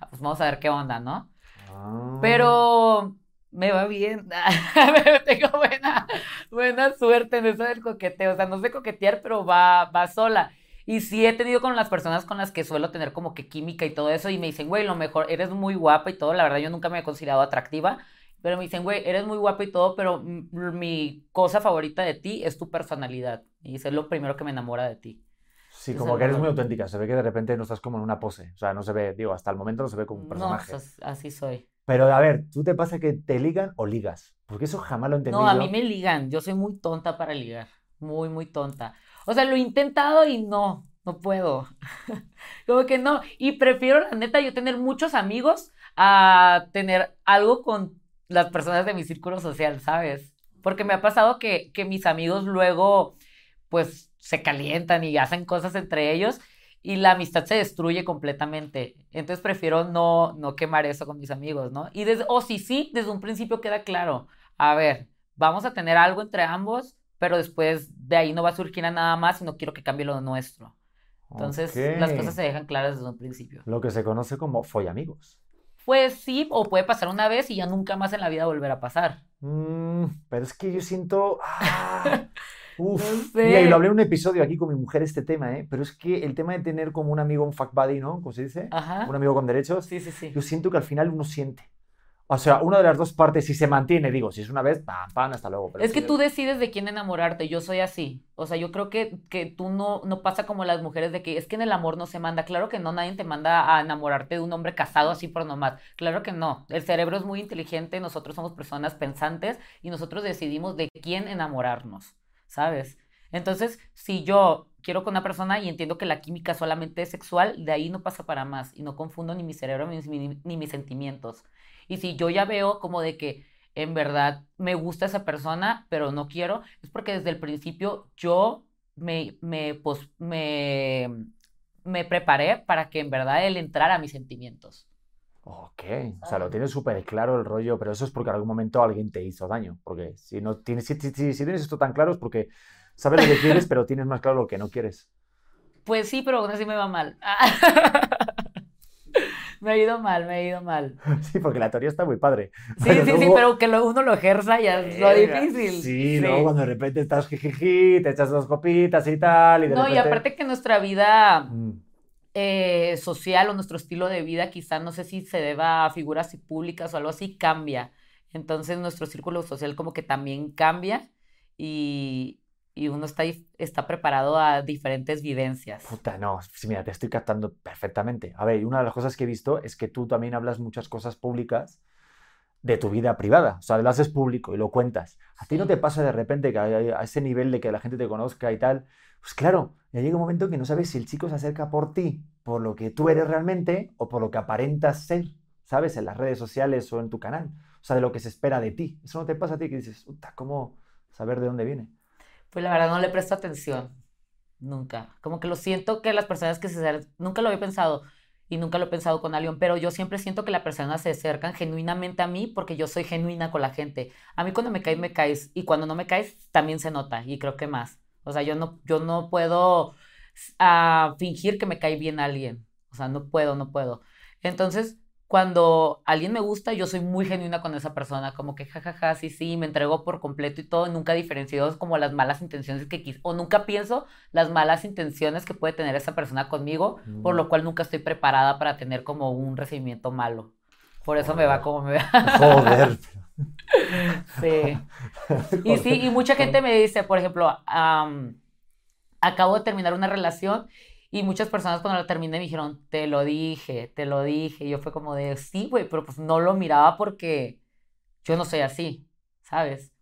pues vamos a ver qué onda, ¿no? Ah. Pero me va bien. Tengo buena, buena suerte en eso del coqueteo. O sea, no sé coquetear, pero va, va sola. Y sí he tenido con las personas con las que suelo tener como que química y todo eso. Y me dicen, güey, lo mejor, eres muy guapa y todo. La verdad, yo nunca me he considerado atractiva. Pero me dicen, güey, eres muy guapa y todo, pero mi cosa favorita de ti es tu personalidad. Y eso es lo primero que me enamora de ti. Sí, como que eres muy auténtica. Se ve que de repente no estás como en una pose. O sea, no se ve, digo, hasta el momento no se ve como un No, personaje. pues, así soy. Pero a ver, ¿tú te pasa que te ligan o ligas? Porque eso jamás lo he entendido. No, a mí me ligan. Yo soy muy tonta para ligar. Muy, muy tonta. O sea, lo he intentado y no, no puedo. Como que no. Y prefiero, la neta, yo tener muchos amigos a tener algo con las personas de mi círculo social, ¿sabes? Porque me ha pasado que, que mis amigos luego, pues, se calientan y hacen cosas entre ellos y la amistad se destruye completamente. Entonces prefiero no, no quemar eso con mis amigos, ¿no? Y desde, o si sí, desde un principio queda claro. a ver, vamos a tener algo entre ambos, pero después de ahí no va a surgir nada más y no quiero que cambie lo nuestro. Entonces, las cosas se dejan claras desde un principio. Lo que se conoce como follamigos. Pues sí, o puede pasar una vez y ya nunca más en la vida volver a pasar. Mm, pero es que yo siento. ah, uf. No Mira, y sé. lo hablé en un episodio aquí con mi mujer este tema, ¿eh? Pero es que el tema de tener como un amigo, un fuck buddy, ¿no? ¿Cómo se dice? Ajá. Un amigo con derechos. Sí, sí, sí. Yo siento que al final uno siente. O sea, una de las dos partes, si se mantiene, digo, si es una vez, pam, pam, hasta luego. Pero Es que tú decides de quién enamorarte, yo soy así. O sea, yo creo que, que tú no, no pasa como las mujeres de que es que en el amor no se manda. Claro que no, nadie te manda a enamorarte de un hombre casado así por nomás. Claro que no. El cerebro es muy inteligente, nosotros somos personas pensantes y nosotros decidimos de quién enamorarnos, ¿sabes? Entonces, si yo quiero con una persona y entiendo que la química solamente es sexual, de ahí no pasa para más y no confundo ni mi cerebro ni, ni- mis sentimientos. Y si yo ya veo como de que en verdad me gusta esa persona, pero no quiero, es porque desde el principio yo me, me, me, me preparé para que en verdad él entrara a mis sentimientos. Ok, o sea, lo tienes súper claro el rollo, pero eso es porque en algún momento alguien te hizo daño. Porque si no tienes, si, si- si- si tienes esto tan claro es porque sabes lo que quieres, pero tienes más claro lo que no quieres. Pues sí, pero aún así me va mal. Me ha ido mal, me ha ido mal. Sí, porque la teoría está muy padre. Sí, Pero sí, sí, pero que lo- uno lo ejerza ya es lo Verga, difícil. Sí, luego cuando de repente estás jijiji, te echas dos copitas y tal, y de No, y repente... aparte que nuestra vida Mm, eh, social o nuestro estilo de vida, quizá no sé si se deba a figuras públicas o algo así, cambia. Entonces nuestro círculo social como que también cambia y, y uno está, está preparado a diferentes vivencias. Puta, no, sí, mira, te estoy captando perfectamente. A ver, una de las cosas que he visto es que tú también hablas muchas cosas públicas de tu vida privada, o sea, lo haces público y lo cuentas. ¿A ti no te pasa de repente que a, a ese nivel de que la gente te conozca y tal? Pues claro, ya llega un momento que no sabes si el chico se acerca por ti, por lo que tú eres realmente o por lo que aparentas ser, ¿sabes? En las redes sociales o en tu canal. O sea, de lo que se espera de ti. Eso no te pasa a ti que dices, puta, ¿cómo saber de dónde viene? Pues la verdad no le presto atención, nunca. Como que lo siento que las personas que se acercan, nunca lo había pensado y nunca lo he pensado con alguien, pero yo siempre siento que las personas se acercan genuinamente a mí porque yo soy genuina con la gente. A mí cuando me caes, me caes y cuando no me caes también se nota y creo que más. O sea, yo no, yo no puedo ah, fingir que me cae bien alguien. O sea, no puedo, no puedo. Entonces, cuando alguien me gusta, yo soy muy genuina con esa persona, como que jajaja, sí, sí, me entrego por completo y todo, nunca diferencio como las malas intenciones que quis o nunca pienso las malas intenciones que puede tener esa persona conmigo, por Mm. lo cual nunca estoy preparada para tener como un recibimiento malo. Por eso me va como me va. Joder. Sí. Y sí, y mucha gente me dice, por ejemplo, am, acabo de terminar una relación y muchas personas cuando la terminé me dijeron, te lo dije, te lo dije. Y yo fue como de, sí, güey, pero pues no lo miraba porque yo no soy así, ¿sabes?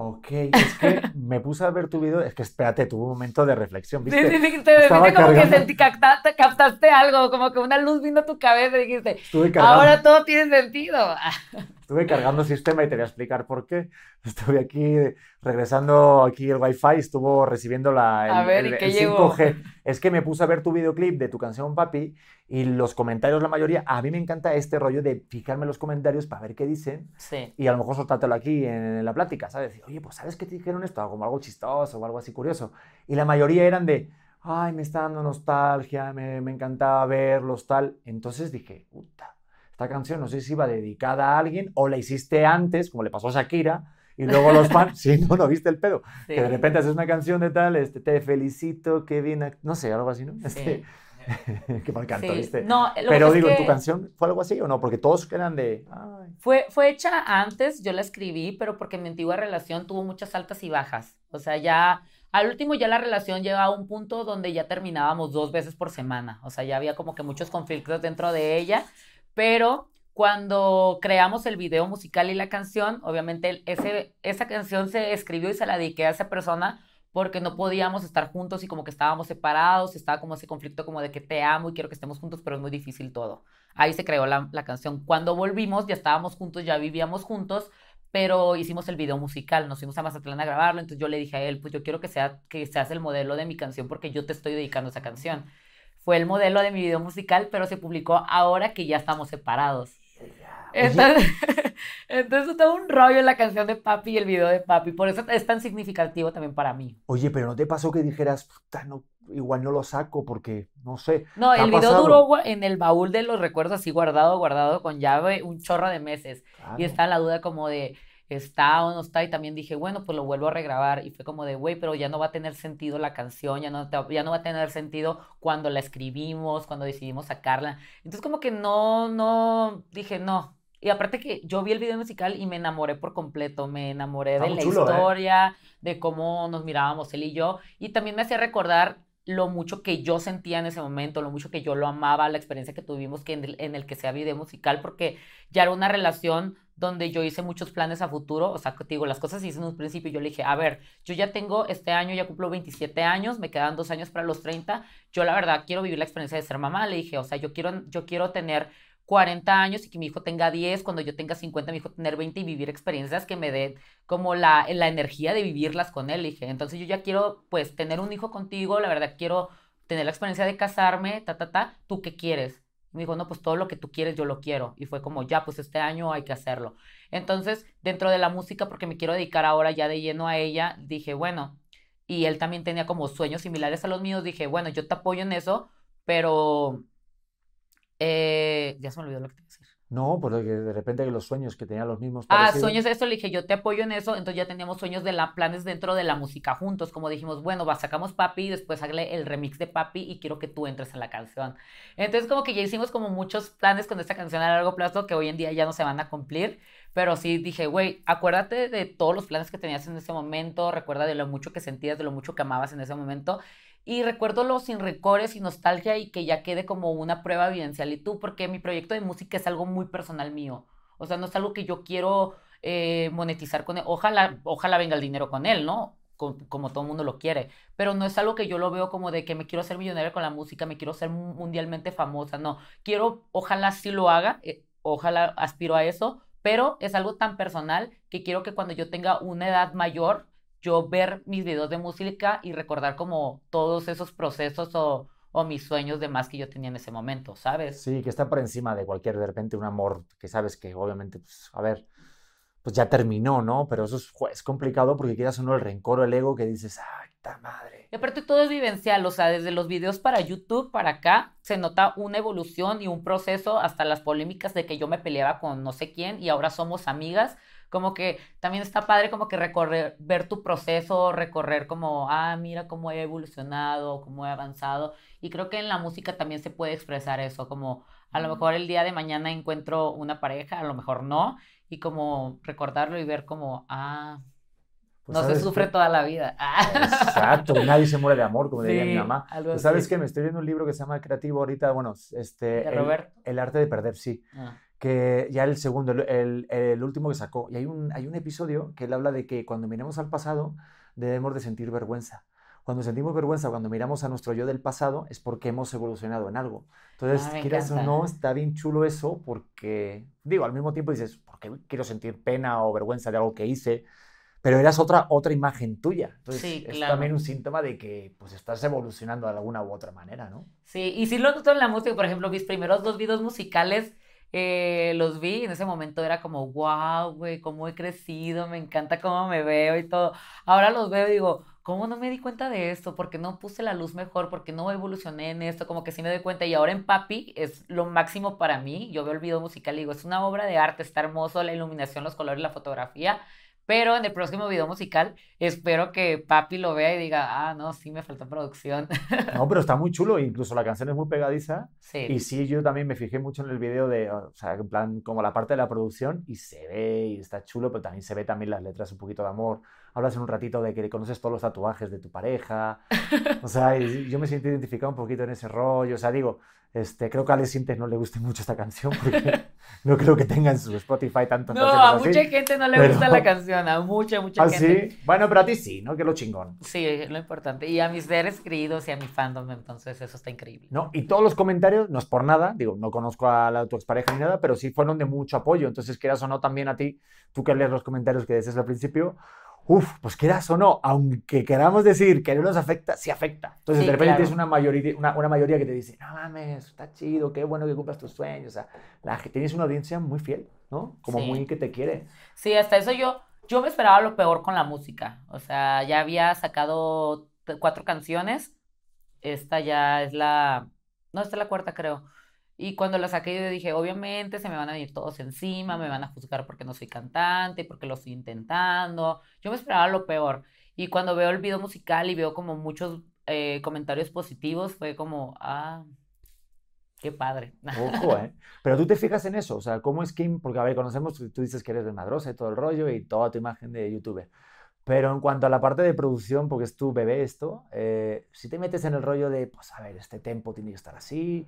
Ok, es que me puse a ver tu video, es que espérate, tuve un momento de reflexión, Sí, ¿viste? sí, sí, te Estaba viste como que cargando. sentí, captaste, captaste algo, como que una luz vino a tu cabeza y dijiste, ahora todo tiene sentido. estuve cargando sistema y te voy a explicar por qué. Estuve aquí regresando aquí el wifi, estuvo recibiendo la, el, A ver, ¿y el- qué el llegó? 5G. Es que me puse a ver tu videoclip de tu canción Papi y los comentarios, la mayoría, a mí me encanta este rollo de fijarme en los comentarios para ver qué dicen Sí, y a lo mejor soltártelo aquí en, la plática, ¿sabes? Oye, pues ¿sabes qué te dijeron esto? Como algo chistoso o algo así curioso. Y la mayoría eran de, ay, me está dando nostalgia, me, me encantaba verlos, tal. Entonces dije, puta, esta canción no sé si iba dedicada a alguien o la hiciste antes, como le pasó a Shakira, y luego los fans, sí, no, no viste el pedo. sí. Que de repente haces una canción de tal, este, te felicito, que bien, act-", no sé, algo así, ¿no? Este, qué mal canto, Sí. ¿viste? No, que Pero digo, ¿en que- tu canción fue algo así o no? Porque todos eran de, ay, Fue, fue hecha antes, yo la escribí, pero porque mi antigua relación tuvo muchas altas y bajas. O sea, ya, al último ya la relación llegaba a un punto donde ya terminábamos dos veces por semana. O sea, ya había como que muchos conflictos dentro de ella, pero cuando creamos el video musical y la canción, obviamente esa canción se escribió y se la dediqué a esa persona porque no podíamos estar juntos y como que estábamos separados, estaba como ese conflicto como de que te amo y quiero que estemos juntos, pero es muy difícil todo. Ahí se creó la, la canción. Cuando volvimos, ya estábamos juntos, ya vivíamos juntos, pero hicimos el video musical, nos fuimos a Mazatlán a grabarlo, entonces yo le dije a él, pues yo quiero que, sea, que seas el modelo de mi canción porque yo te estoy dedicando esa canción. Fue el modelo de mi video musical, pero se publicó ahora que ya estamos separados. Entonces, entonces todo un rollo en la canción de Papi y el video de Papi. Por eso es tan significativo también para mí. Oye, pero ¿no te pasó que dijeras, puta, no, igual no lo saco porque, no sé. No, ¿te ha el video pasado? duró en el baúl de los recuerdos así guardado, guardado con llave un chorro de meses. Claro. Y está la duda como de, ¿está o no está? Y también dije, bueno, pues lo vuelvo a regrabar. Y fue como de, güey, pero ya no va a tener sentido la canción, ya no, ya no va a tener sentido cuando la escribimos, cuando decidimos sacarla. Entonces como que no, no, dije, no. Y aparte que yo vi el video musical y me enamoré por completo, me enamoré Está de la chulo, ¿eh? historia, de cómo nos mirábamos él y yo. Y también me hacía recordar lo mucho que yo sentía en ese momento, lo mucho que yo lo amaba, la experiencia que tuvimos que en el, en el que sea video musical, porque ya era una relación donde yo hice muchos planes a futuro, o sea, te digo, las cosas hice en un principio, yo le dije, a ver, yo ya tengo, este año ya cumplo 27 años, me quedan dos años para los 30, yo la verdad quiero vivir la experiencia de ser mamá, le dije, o sea, yo quiero, yo quiero tener 40 años y que mi hijo tenga 10, cuando yo tenga 50, mi hijo tener 20 y vivir experiencias que me den como la, la energía de vivirlas con él, le dije, entonces yo ya quiero, pues, tener un hijo contigo, la verdad quiero tener la experiencia de casarme, ta, ta, ta, ¿tú qué quieres? Me dijo, no, pues todo lo que tú quieres yo lo quiero. Y fue como, ya, pues este año hay que hacerlo. Entonces, dentro de la música, porque me quiero dedicar ahora ya de lleno a ella, dije, bueno, y él también tenía como sueños similares a los míos, dije, bueno, yo te apoyo en eso, pero eh, ya se me olvidó lo que te iba a decir. No, porque de repente que los sueños que tenían los mismos Ah, sueños, eso le dije, yo te apoyo en eso, entonces ya teníamos sueños de la, planes dentro de la música juntos, como dijimos, bueno, va, sacamos Papi y después hazle el remix de Papi y quiero que tú entres en la canción. Entonces como que ya hicimos como muchos planes con esta canción a largo plazo que hoy en día ya no se van a cumplir, pero sí dije, güey, acuérdate de todos los planes que tenías en ese momento, recuerda de lo mucho que sentías, de lo mucho que amabas en ese momento. Y recuérdalo sin recores y nostalgia y que ya quede como una prueba evidencial. Y tú, porque mi proyecto de música es algo muy personal mío. O sea, no es algo que yo quiero eh, monetizar con él. Ojalá, ojalá venga el dinero con él, ¿no? Co- como todo mundo lo quiere. Pero no es algo que yo lo veo como de que me quiero hacer millonaria con la música, me quiero ser mu- mundialmente famosa. No, quiero, ojalá sí lo haga, eh, ojalá aspiro a eso, pero es algo tan personal que quiero que cuando yo tenga una edad mayor, yo ver mis videos de música y recordar como todos esos procesos o, o mis sueños de más que yo tenía en ese momento, ¿sabes? Sí, que está por encima de cualquier, de repente, un amor que sabes que obviamente, pues, a ver, pues ya terminó, ¿no? Pero eso es, complicado porque quieras o no el rencor o el ego que dices, ay, ta madre. Y aparte todo es vivencial, o sea, desde los videos para YouTube para acá se nota una evolución y un proceso hasta las polémicas de que yo me peleaba con no sé quién y ahora somos amigas. Como que también está padre como que recorrer, ver tu proceso, recorrer como, ah, mira cómo he evolucionado, cómo he avanzado. Y creo que en la música también se puede expresar eso, como a lo mejor el día de mañana encuentro una pareja, a lo mejor no, y como recordarlo y ver como, ah, Pues, no se ¿sabes sufre qué? toda la vida. Exacto, nadie se muere de amor, como diría mi Sí, mamá. Pues, ¿Sabes qué? Me estoy viendo un libro que se llama Creativo ahorita, bueno, este... ¿De el- Roberto? El, arte de perder, sí. Ah. Que ya el segundo, el, el- último que sacó. Y hay un, hay un episodio que él habla de que cuando miremos al pasado debemos de sentir vergüenza. Cuando sentimos vergüenza, cuando miramos a nuestro yo del pasado, es porque hemos evolucionado en algo. Entonces, Ah, quieras o no, está bien chulo eso porque, digo, al mismo tiempo dices, ¿por qué quiero sentir pena o vergüenza de algo que hice? Pero eras otra, otra imagen tuya. Entonces, Sí, es claro. también un síntoma de que pues estás evolucionando de alguna u otra manera, ¿no? Sí, y sí lo noto en la música, por ejemplo, mis primeros dos videos musicales eh, los vi y en ese momento era como, wow, güey, cómo he crecido, me encanta cómo me veo y todo. Ahora los veo y digo, ¿cómo no me di cuenta de esto? ¿Por qué no puse la luz mejor? ¿Por qué no evolucioné en esto? Como que sí me doy cuenta y ahora en Papi es lo máximo para mí. Yo veo el video musical y digo, es una obra de arte, está hermoso, la iluminación, los colores, la fotografía. Pero en el próximo video musical espero que Papi lo vea y diga, ah, no, sí me faltó producción. No, pero está muy chulo, incluso la canción es muy pegadiza. Sí. Y sí, yo también me fijé mucho en el video de, o sea, en plan, como la parte de la producción, y se ve, y está chulo, pero también se ve también las letras un poquito de amor. Hablas en un ratito de que conoces todos los tatuajes de tu pareja. O sea, yo me siento identificado un poquito en ese rollo. O sea, digo, este, creo que a Alex Sintes no le guste mucho esta canción, porque no creo que tenga en su Spotify tantas No, a así. mucha gente no le pero- gusta la canción, a mucha, mucha ¿Ah, gente. sí? Bueno, pero a ti sí, ¿no? Que es lo chingón. Sí, es lo importante. Y a mis seres queridos y a mi fandom, entonces eso está increíble. ¿no? Y todos los comentarios, no es por nada, digo, no conozco a la, tu expareja ni nada, pero sí fueron de mucho apoyo. Entonces, quieras o no, también a ti, tú que lees los comentarios que decías al principio, Uf, pues quieras o no, aunque queramos decir que no nos afecta, sí afecta. Entonces, Sí, de repente claro. tienes una mayoría, una, una mayoría que te dice, no mames, está chido, qué bueno que cumplas tus sueños. O sea, la, tienes una audiencia muy fiel, ¿no? Como Sí. muy que te quiere. Sí, hasta eso yo, yo me esperaba lo peor con la música. O sea, ya había sacado cuatro canciones. Esta ya es la, no, esta es la cuarta, creo. Y cuando la saqué yo dije, obviamente se me van a venir todos encima, me van a juzgar porque no soy cantante, porque lo estoy intentando. Yo me esperaba lo peor. Y cuando veo el video musical y veo como muchos eh, comentarios positivos, fue como, ah, qué padre. Ojo, ¿eh? Pero tú te fijas en eso, o sea, ¿cómo es que, porque a ver, conocemos, tú dices que eres de Madrosa y todo el rollo y toda tu imagen de youtuber. Pero en cuanto a la parte de producción, porque es tu bebé esto, eh, si te metes en el rollo de, pues a ver, este tempo tiene que estar así,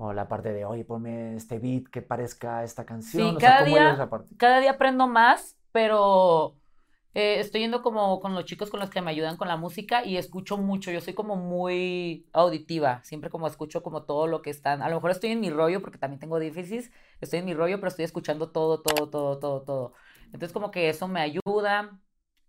o la parte de, oye, ponme este beat que parezca esta canción, Sí, o sea, cada ¿cómo día- es esa parte? cada día aprendo más, pero eh, estoy yendo como con los chicos con los que me ayudan con la música y escucho mucho. Yo soy como muy auditiva, siempre como escucho como todo lo que están. A lo mejor estoy en mi rollo porque también tengo déficits, estoy en mi rollo, pero estoy escuchando todo, todo, todo, todo, todo. Entonces como que eso me ayuda.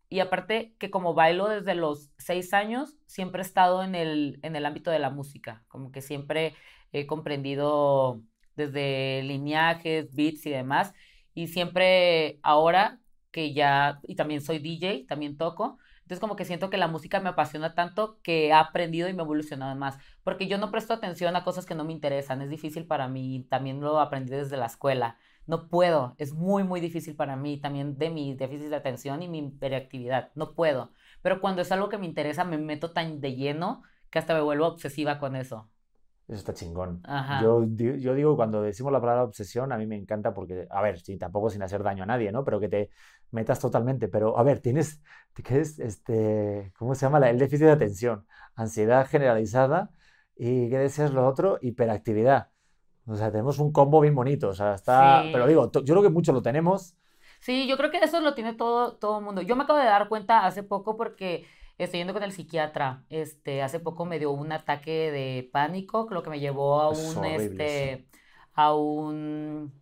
Y aparte que como bailo desde los seis años, siempre he estado en el, en el ámbito de la música, como que siempre he comprendido desde lineajes, beats y demás. Y siempre ahora que ya, y también soy DJ, también toco, entonces como que siento que la música me apasiona tanto que he aprendido y me he evolucionado más, porque yo no presto atención a cosas que no me interesan, es difícil para mí, también lo aprendí desde la escuela, no puedo, es muy, muy difícil para mí, también de mi déficit de atención y mi hiperactividad, no puedo, pero cuando es algo que me interesa me meto tan de lleno que hasta me vuelvo obsesiva con eso. Eso está chingón. Ajá. Yo, yo digo, cuando decimos la palabra obsesión, a mí me encanta porque, a ver, sí, tampoco sin hacer daño a nadie, ¿no? Pero que te metas totalmente. Pero, a ver, tienes, ¿qué es este, ¿cómo se llama? La- El déficit de atención, ansiedad generalizada y, ¿qué decías lo otro? Hiperactividad. O sea, tenemos un combo bien bonito. O sea, está, Sí. pero digo, yo creo que muchos lo tenemos. Sí, yo creo que eso lo tiene todo, todo el mundo. Yo me acabo de dar cuenta hace poco porque estoy yendo con el psiquiatra. Este, hace poco me dio un ataque de pánico, lo que me llevó a Es un, horrible, este, a un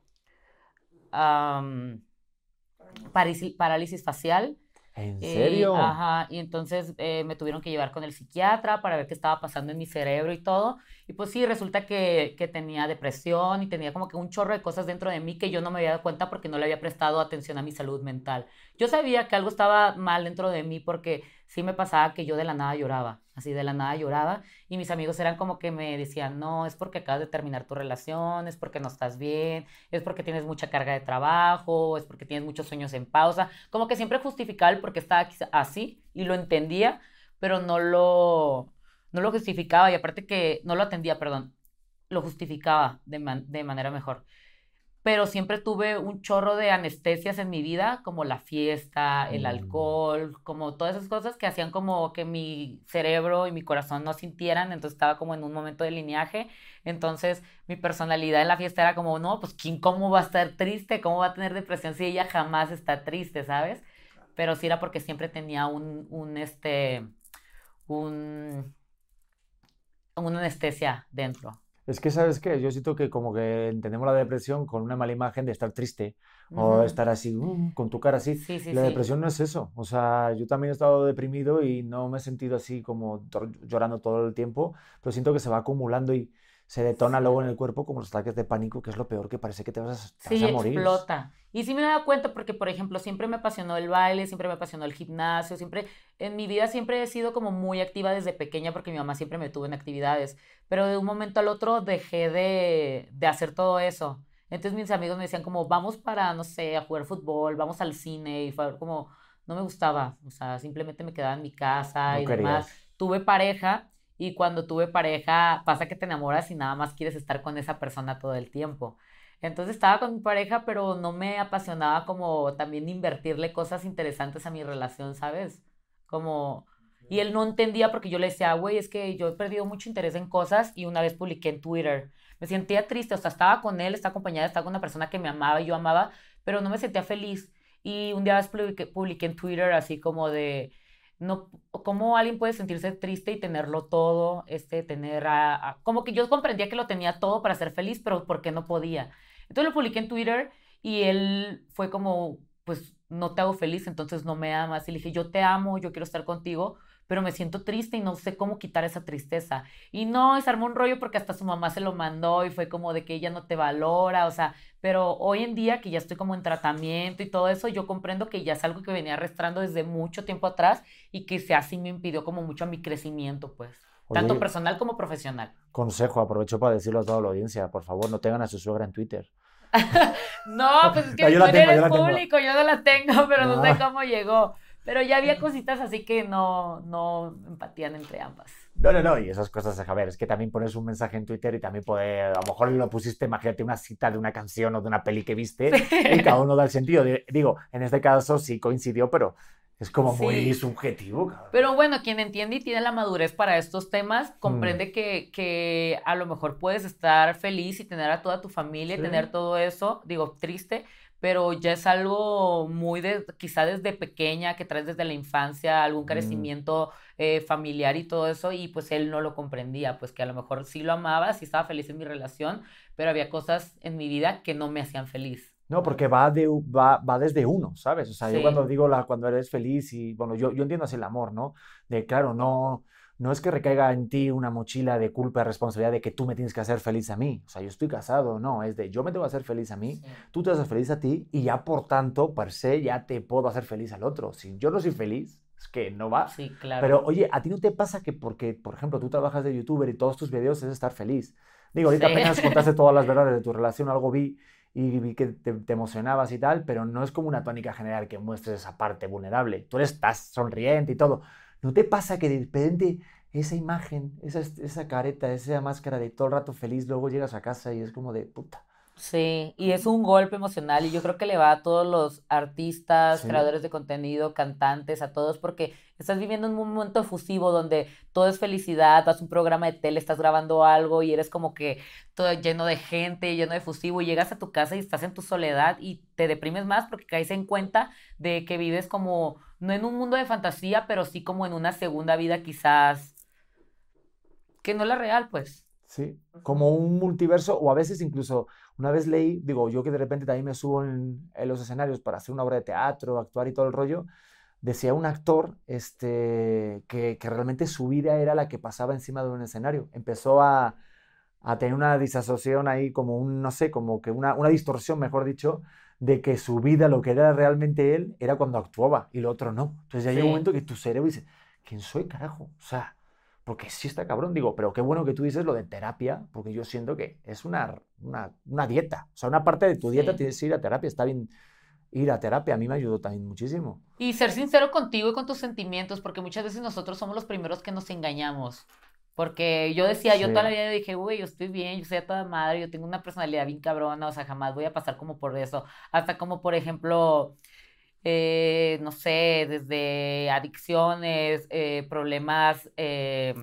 parálisis facial. ¿En Eh, serio? ajá, y entonces eh, me tuvieron que llevar con el psiquiatra para ver qué estaba pasando en mi cerebro y todo. Y pues sí, resulta que, que tenía depresión y tenía como que un chorro de cosas dentro de mí que yo no me había dado cuenta porque no le había prestado atención a mi salud mental. Yo sabía que algo estaba mal dentro de mí porque sí me pasaba que yo de la nada lloraba, así de la nada lloraba. Y mis amigos eran como que me decían, no, es porque acabas de terminar tu relación, es porque no estás bien, es porque tienes mucha carga de trabajo, es porque tienes muchos sueños en pausa. Como que siempre justificaba el por qué estaba así y lo entendía, pero no lo, no lo justificaba y aparte que no lo atendía, perdón, lo justificaba de, man- de manera mejor. Pero siempre tuve un chorro de anestesias en mi vida, como la fiesta, el Mm. alcohol, como todas esas cosas que hacían como que mi cerebro y mi corazón no sintieran, entonces estaba como en un momento de lineaje, entonces mi personalidad en la fiesta era como, no, pues ¿quién cómo va a estar triste? ¿Cómo va a tener depresión si ella jamás está triste, ¿sabes? Pero sí era porque siempre tenía un, un este, un, una anestesia dentro. Es que, ¿sabes qué? Yo siento que como que entendemos la depresión con una mala imagen de estar triste o estar así, "Mm", con tu cara así. Sí, sí, La sí. depresión no es eso. O sea, yo también he estado deprimido y no me he sentido así como llorando todo el tiempo, pero siento que se va acumulando y se detona luego en el cuerpo como los ataques de pánico, que es lo peor, que parece que te vas a, te vas Sí, a morir. explota. Y sí me he dado cuenta porque, por ejemplo, siempre me apasionó el baile, siempre me apasionó el gimnasio, siempre, en mi vida siempre he sido como muy activa desde pequeña porque mi mamá siempre me tuvo en actividades, pero de un momento al otro dejé de, de hacer todo eso. Entonces mis amigos me decían como, vamos para, no sé, a jugar fútbol, vamos al cine, y fue como, no me gustaba, o sea, simplemente me quedaba en mi casa No y demás. querías. Tuve pareja y cuando tuve pareja pasa que te enamoras y nada más quieres estar con esa persona todo el tiempo. Entonces estaba con mi pareja, pero no me apasionaba como también invertirle cosas interesantes a mi relación, ¿sabes? Como... Y él no entendía porque yo le decía, güey, es que yo he perdido mucho interés en cosas y una vez publiqué en Twitter. Me sentía triste, o sea, estaba con él, estaba acompañada, estaba con una persona que me amaba y yo amaba, pero no me sentía feliz. Y un día publiqué, publiqué en Twitter así como de, no, ¿cómo alguien puede sentirse triste y tenerlo todo? Este, tener a, como que yo comprendía que lo tenía todo para ser feliz, pero ¿por qué no podía? Entonces lo publiqué en Twitter y él fue como, pues no te hago feliz, entonces no me amas. Y le dije, yo te amo, yo quiero estar contigo, pero me siento triste y no sé cómo quitar esa tristeza. Y no, y se armó un rollo porque hasta su mamá se lo mandó y fue como de que ella no te valora, o sea, pero hoy en día que ya estoy como en tratamiento y todo eso, yo comprendo que ya es algo que venía arrastrando desde mucho tiempo atrás y que se así me impidió como mucho a mi crecimiento, pues. tanto personal como profesional. Consejo, aprovecho para decirlo a toda la audiencia, por favor, no tengan a su suegra en Twitter. no, pues es que no, yo eres público, yo no la tengo, pero no sé cómo llegó. Pero ya había cositas así que no, no empatían entre ambas. No, no, no, y esas cosas, a ver, es que también pones un mensaje en Twitter y también puede, a lo mejor lo pusiste, imagínate una cita de una canción o de una peli que viste y cada uno da el sentido. Digo, en este caso sí coincidió, pero es como muy subjetivo. Cabrón. Pero bueno, quien entiende y tiene la madurez para estos temas, comprende mm. que, que, a lo mejor puedes estar feliz y tener a toda tu familia, y tener todo eso, digo, triste, pero ya es algo muy de, quizá desde pequeña, que traes desde la infancia, algún mm. carecimiento eh, familiar y todo eso, y pues él no lo comprendía, pues que a lo mejor sí lo amaba, sí estaba feliz en mi relación, pero había cosas en mi vida que no me hacían feliz. No, porque va, de, va, va desde uno, ¿sabes? O sea, yo cuando digo la, cuando eres feliz y, bueno, yo, yo entiendo así el amor, ¿no? De, claro, no, no es que recaiga en ti una mochila de culpa y responsabilidad de que tú me tienes que hacer feliz a mí. O sea, yo estoy casado, no, es de yo me tengo que hacer feliz a mí, tú te haces feliz a ti y ya por tanto, per se, ya te puedo hacer feliz al otro. Si yo no soy feliz, es que no va. Sí, claro. Pero oye, ¿a ti no te pasa que porque, por ejemplo, tú trabajas de youtuber y todos tus videos es estar feliz? Digo, ahorita apenas contaste todas las verdades de tu relación, algo vi y vi que te, te, emocionabas y tal, pero no es como una tónica general que muestres esa parte vulnerable. Tú estás sonriente y todo. ¿No te pasa que de repente esa imagen, esa, esa careta, esa máscara de todo el rato feliz, luego llegas a casa y es como de puta. Sí, y es un golpe emocional y yo creo que le va a todos los artistas, creadores de contenido, cantantes, a todos, porque estás viviendo en un momento efusivo donde todo es felicidad, vas a un programa de tele, estás grabando algo y eres como que todo lleno de gente, lleno de efusivo y llegas a tu casa y estás en tu soledad y te deprimes más porque caes en cuenta de que vives como, no en un mundo de fantasía, pero sí como en una segunda vida quizás que no es la real, pues. Sí, como un multiverso, o a veces incluso, una vez leí, digo, yo que de repente también me subo en, los escenarios para hacer una obra de teatro, actuar y todo el rollo, decía un actor este, que, que realmente su vida era la que pasaba encima de un escenario. Empezó a, a tener una disasociación ahí, como un, no sé, como que una, una distorsión, mejor dicho, de que su vida, lo que era realmente él, era cuando actuaba y lo otro no. Entonces ya hay un momento que tu cerebro dice, ¿quién soy, carajo? O sea, porque sí está cabrón, digo, pero qué bueno que tú dices lo de terapia, porque yo siento que es una, una, dieta. O sea, una parte de tu dieta tienes que ir a terapia, está bien ir a terapia, a mí me ayudó también muchísimo. Y ser sincero contigo y con tus sentimientos, porque muchas veces nosotros somos los primeros que nos engañamos. Porque yo decía, yo toda la vida dije, güey, yo estoy bien, yo soy a toda madre, yo tengo una personalidad bien cabrona, o sea, jamás voy a pasar como por eso. Hasta como, por ejemplo, eh, no sé, desde adicciones, eh, problemas eh,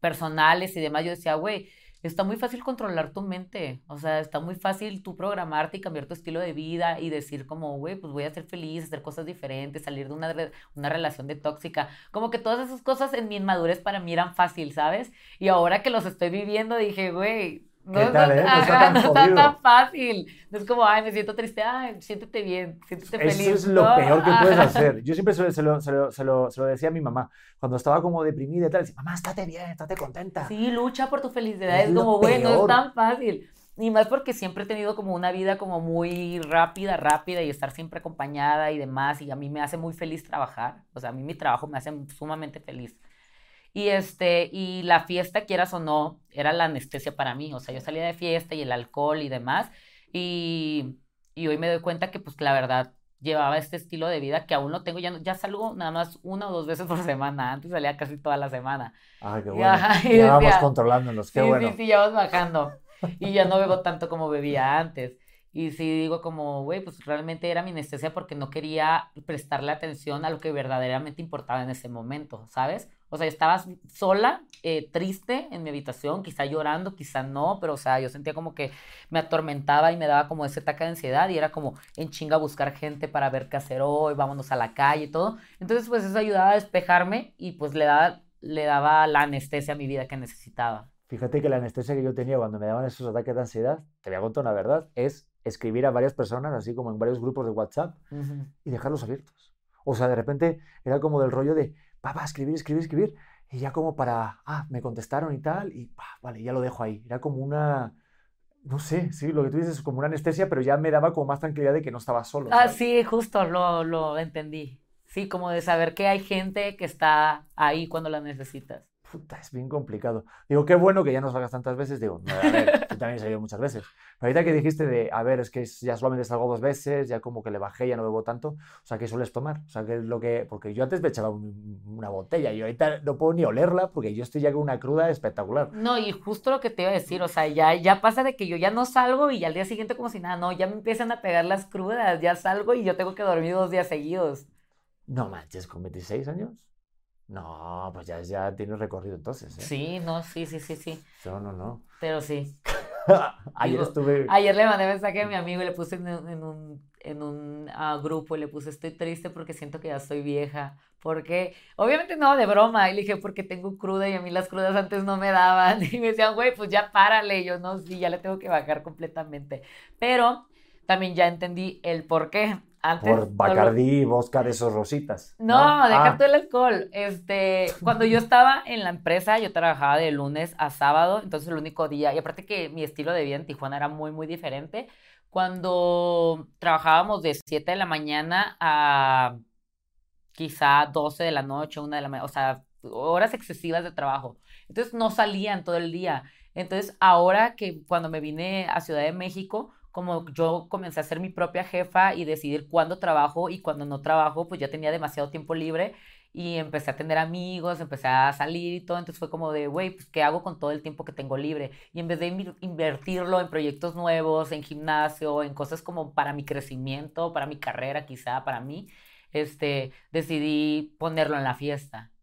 personales y demás, yo decía, güey, está muy fácil controlar tu mente, o sea, está muy fácil tú programarte y cambiar tu estilo de vida y decir como, güey, pues voy a ser feliz, hacer cosas diferentes, salir de una, una relación de tóxica, como que todas esas cosas en mi inmadurez para mí eran fácil, ¿sabes? Y ahora que los estoy viviendo dije, güey, no, ¿Qué tal, eh? no, está tan, no está tan fácil. No es como, ay, me siento triste, ay, siéntete bien, siéntete feliz. Eso es lo peor que puedes hacer. Yo siempre se lo, se, lo, se, lo, se, lo, decía a mi mamá, cuando estaba como deprimida y tal, decía, mamá, estate bien, estate contenta. Sí, lucha por tu felicidad, es, como, güey, no es tan fácil. Y más porque siempre he tenido como una vida como muy rápida, rápida y estar siempre acompañada y demás. Y a mí me hace muy feliz trabajar. O sea, a mí mi trabajo me hace sumamente feliz. Y, este, y la fiesta, quieras o no, era la anestesia para mí. O sea, yo salía de fiesta y el alcohol y demás. Y, y hoy me doy cuenta que, pues, la verdad, llevaba este estilo de vida que aún no tengo. Ya, ya salgo nada más una o dos veces por semana. Antes salía casi toda la semana. Ah, qué bueno. ya vamos controlándonos, qué bueno. Sí, sí, ya vamos bajando. y ya no bebo tanto como bebía antes. Y sí digo como, güey, pues realmente era mi anestesia porque no quería prestarle atención a lo que verdaderamente importaba en ese momento, ¿sabes? O sea, estaba sola, eh, triste en mi habitación, quizá llorando, quizá no, pero o sea, yo sentía como que me atormentaba y me daba como ese ataque de ansiedad y era como en chinga buscar gente para ver qué hacer hoy, vámonos a la calle y todo. Entonces, pues eso ayudaba a despejarme y pues le daba, le daba la anestesia a mi vida que necesitaba. Fíjate que la anestesia que yo tenía cuando me daban esos ataques de ansiedad, te voy a contar una verdad, es escribir a varias personas, así como en varios grupos de WhatsApp, y dejarlos abiertos. O sea, de repente era como del rollo de, papá, escribir, escribir, escribir, y ya como para, ah, me contestaron y tal, y vale, ya lo dejo ahí. Era como una, no sé, sí, lo que tú dices es como una anestesia, pero ya me daba como más tranquilidad de que no estaba solo. Ah, sí, justo, lo, lo entendí. Sí, como de saber que hay gente que está ahí cuando la necesitas. Puta, es bien complicado. Digo, qué bueno que ya no salgas tantas veces. Digo, no, a ver, yo también he salido muchas veces. Pero ahorita que dijiste de, a ver, es que ya solamente salgo dos veces, ya como que le bajé, ya no bebo tanto. O sea, ¿qué sueles tomar? O sea, ¿qué es lo que...? Porque yo antes me echaba un- una botella y ahorita no puedo ni olerla porque yo estoy ya con una cruda espectacular. No, y justo lo que te iba a decir, o sea, ya, ya pasa de que yo ya no salgo y al día siguiente como si nada, no, ya me empiezan a pegar las crudas, ya salgo y yo tengo que dormir dos días seguidos. No manches, con 26 años. No, pues ya, ya tienes recorrido entonces, ¿eh? Sí, no, sí, sí, sí, sí, No, no, no. pero sí. Ayer Digo, estuve... Ayer le mandé mensaje a mi amigo y le puse en un, en un, en un ah, grupo y le puse estoy triste porque siento que ya estoy vieja. Porque, obviamente no, de broma. Y le dije, porque tengo cruda y a mí las crudas antes no me daban. Y me decían, güey, pues ya párale. Y yo, no, sí, ya le tengo que bajar completamente. Pero también ya entendí el por qué. Antes Por no Bacardí, Bosca de esos rositas. no, deja Ah, tú el alcohol. Este, cuando yo estaba en la empresa, yo trabajaba de lunes a sábado, entonces el único día, y aparte que mi estilo de vida en Tijuana era muy, muy diferente. Cuando trabajábamos de 7 de la mañana a quizá 12 de la noche, 1 de la mañana, o sea, horas excesivas de trabajo. Entonces no salían todo el día. Entonces ahora que cuando me vine a Ciudad de México, como yo comencé a ser mi propia jefa y decidir cuándo trabajo y cuándo no trabajo, pues ya tenía demasiado tiempo libre y empecé a tener amigos, empecé a salir y todo, entonces fue como de, güey, pues ¿qué hago con todo el tiempo que tengo libre? Y en vez de invertirlo en proyectos nuevos, en gimnasio, en cosas como para mi crecimiento, para mi carrera quizá, para mí, este, decidí ponerlo en la fiesta.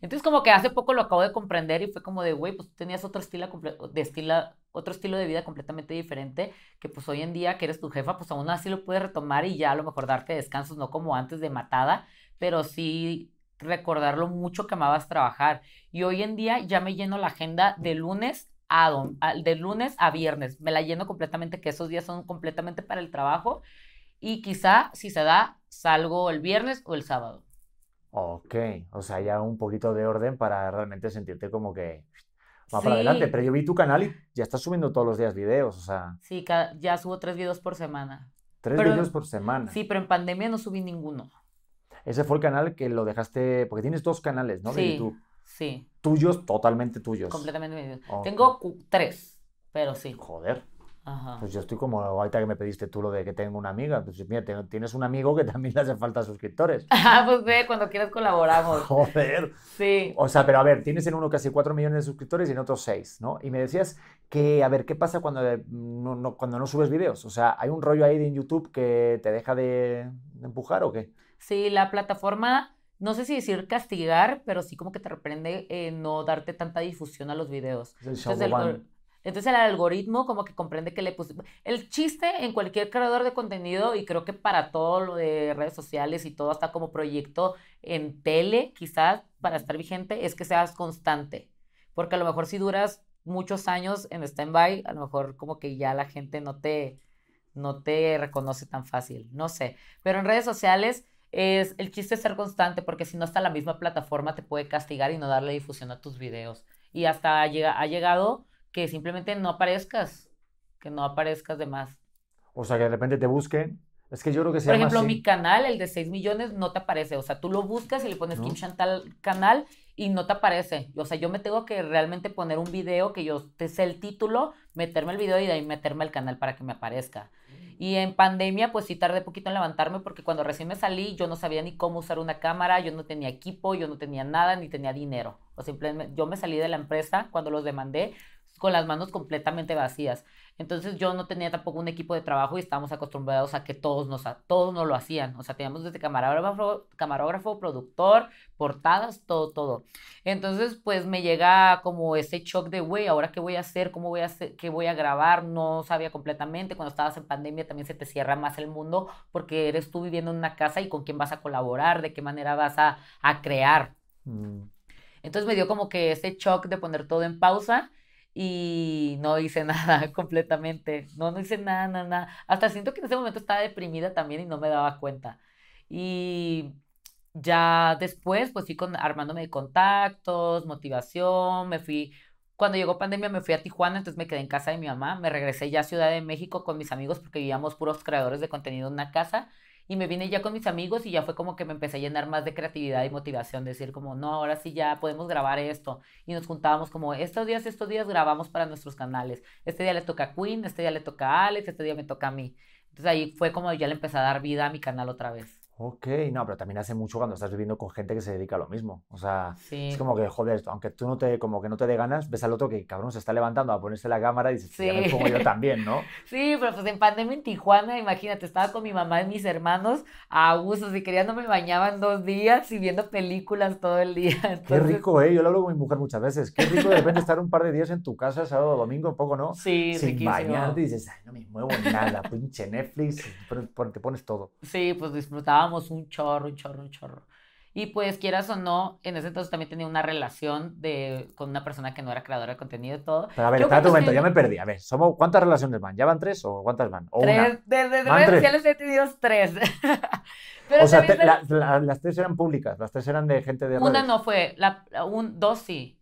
Entonces como que hace poco lo acabo de comprender y fue como de, güey, pues tú tenías otro estilo, de estila- otro estilo de vida completamente diferente, que pues hoy en día que eres tu jefa, pues aún así lo puedes retomar y ya a lo mejor darte descansos, no como antes de matada, pero sí recordar mucho que amabas trabajar. Y hoy en día ya me lleno la agenda de lunes a, a- de lunes a viernes, me la lleno completamente, que esos días son completamente para el trabajo y quizá si se da, salgo el viernes o el sábado. Ok, o sea, ya un poquito de orden para realmente sentirte como que va para adelante. Pero yo vi tu canal y ya estás subiendo todos los días videos, o sea, Sí, ya subo tres videos por semana. tres Pero- vídeos por semana. Sí, pero en pandemia no subí ninguno. Ese fue el canal que lo dejaste, porque tienes dos canales, ¿no? De Sí, YouTube. sí, Tuyos, totalmente tuyos. completamente míos. Ok. Tengo tres, pero sí. Joder, Ajá. pues yo estoy como ahorita que me pediste tú lo de que tengo una amiga. Pues mira, te- tienes un amigo que también le hace falta suscriptores. Ah, pues ve, cuando quieras colaboramos. Joder. Sí. O sea, pero a ver, tienes en uno casi 4 millones de suscriptores y en otro 6, ¿no? Y me decías que, a ver, ¿qué pasa cuando eh, no, no- cuando no subes videos? O sea, ¿hay un rollo ahí de en YouTube que te deja de, de empujar o qué? Sí, la plataforma, no sé si decir castigar, pero sí como que te reprende eh, no darte tanta difusión a los videos. Es el Entonces entonces el algoritmo como que comprende que le puse... El chiste en cualquier creador de contenido y creo que para todo lo de redes sociales y todo hasta como proyecto en tele, quizás para estar vigente, es que seas constante. Porque a lo mejor si duras muchos años en stand-by, a lo mejor como que ya la gente no te, no te reconoce tan fácil. No sé. Pero en redes sociales es el chiste es ser constante porque si no hasta la misma plataforma te puede castigar y no darle difusión a tus videos. Y hasta llega, ha llegado que simplemente no aparezcas, que no aparezcas de más. O sea, que de repente te busquen. Es que yo creo que se Por llama ejemplo, así. mi canal, el de 6 millones, no te aparece. O sea, tú lo buscas y le pones ¿No? Kim Chantal canal y no te aparece. O sea, yo me tengo que realmente poner un video que yo te sé el título, meterme el video y de ahí meterme al canal para que me aparezca. Y en pandemia, pues sí tardé poquito en levantarme porque cuando recién me salí yo no sabía ni cómo usar una cámara, yo no tenía equipo, yo no tenía nada, ni tenía dinero. O simplemente yo me salí de la empresa cuando los demandé con las manos completamente vacías. Entonces yo no tenía tampoco un equipo de trabajo y estábamos acostumbrados a que todos nos, ha- todos nos lo hacían. O sea, teníamos desde camarógrafo, camarógrafo, productor, portadas, todo, todo. Entonces, pues me llega como ese shock de, güey, ¿ahora qué voy a hacer? ¿Cómo voy a hacer? ¿Qué voy a grabar? No sabía completamente. Cuando estabas en pandemia también se te cierra más el mundo porque eres tú viviendo en una casa y con quién vas a colaborar, de qué manera vas a, a crear. Mm, Entonces me dio como que ese shock de poner todo en pausa y no hice nada completamente. No, no hice nada, nada, nada. Hasta siento que en ese momento estaba deprimida también y no me daba cuenta. Y ya después, pues fui armándome de contactos, motivación, me fui, cuando llegó pandemia me fui a Tijuana, entonces me quedé en casa de mi mamá, me regresé ya a Ciudad de México con mis amigos porque vivíamos puros creadores de contenido en una casa y me vine ya con mis amigos y ya fue como que me empecé a llenar más de creatividad y motivación, decir como, no, ahora sí ya podemos grabar esto. Y nos juntábamos como, estos días, estos días grabamos para nuestros canales. Este día le toca a Queen, este día le toca a Alex, este día me toca a mí. Entonces ahí fue como ya le empecé a dar vida a mi canal otra vez. Ok, no, pero también hace mucho cuando estás viviendo con gente que se dedica a lo mismo. O sea, es como que, joder, aunque tú no te, como que no te dé ganas, ves al otro que, cabrón, se está levantando a ponerse la cámara y dices, sí. ya me pongo yo también, ¿no? Sí, pero pues en pandemia en Tijuana, imagínate, estaba con mi mamá y mis hermanos a usos y quería no me bañaban dos días y viendo películas todo el día. Qué rico, ¿eh? Yo lo hablo con mi mujer muchas veces. Qué rico de repente estar un par de días en tu casa, sábado, domingo, un poco, ¿no? Sí, Sin riquísimo. bañarte y dices, ay, no me muevo nada, pinche Netflix, te pones todo. Sí, pues disfrutábamos un chorro un chorro, un chorro. Y pues quieras o no, en ese entonces también tenía una relación de, con una persona que no era creadora de contenido y todo. Pero a ver, espera un momento, ya me perdí. A ver, ¿somos, ¿cuántas relaciones van? ¿Ya van tres o cuántas van? ¿O tres, desde redes sociales he tenido tres. o sea, las tres eran públicas, las tres eran de gente de Una no fue, la, un, dos sí.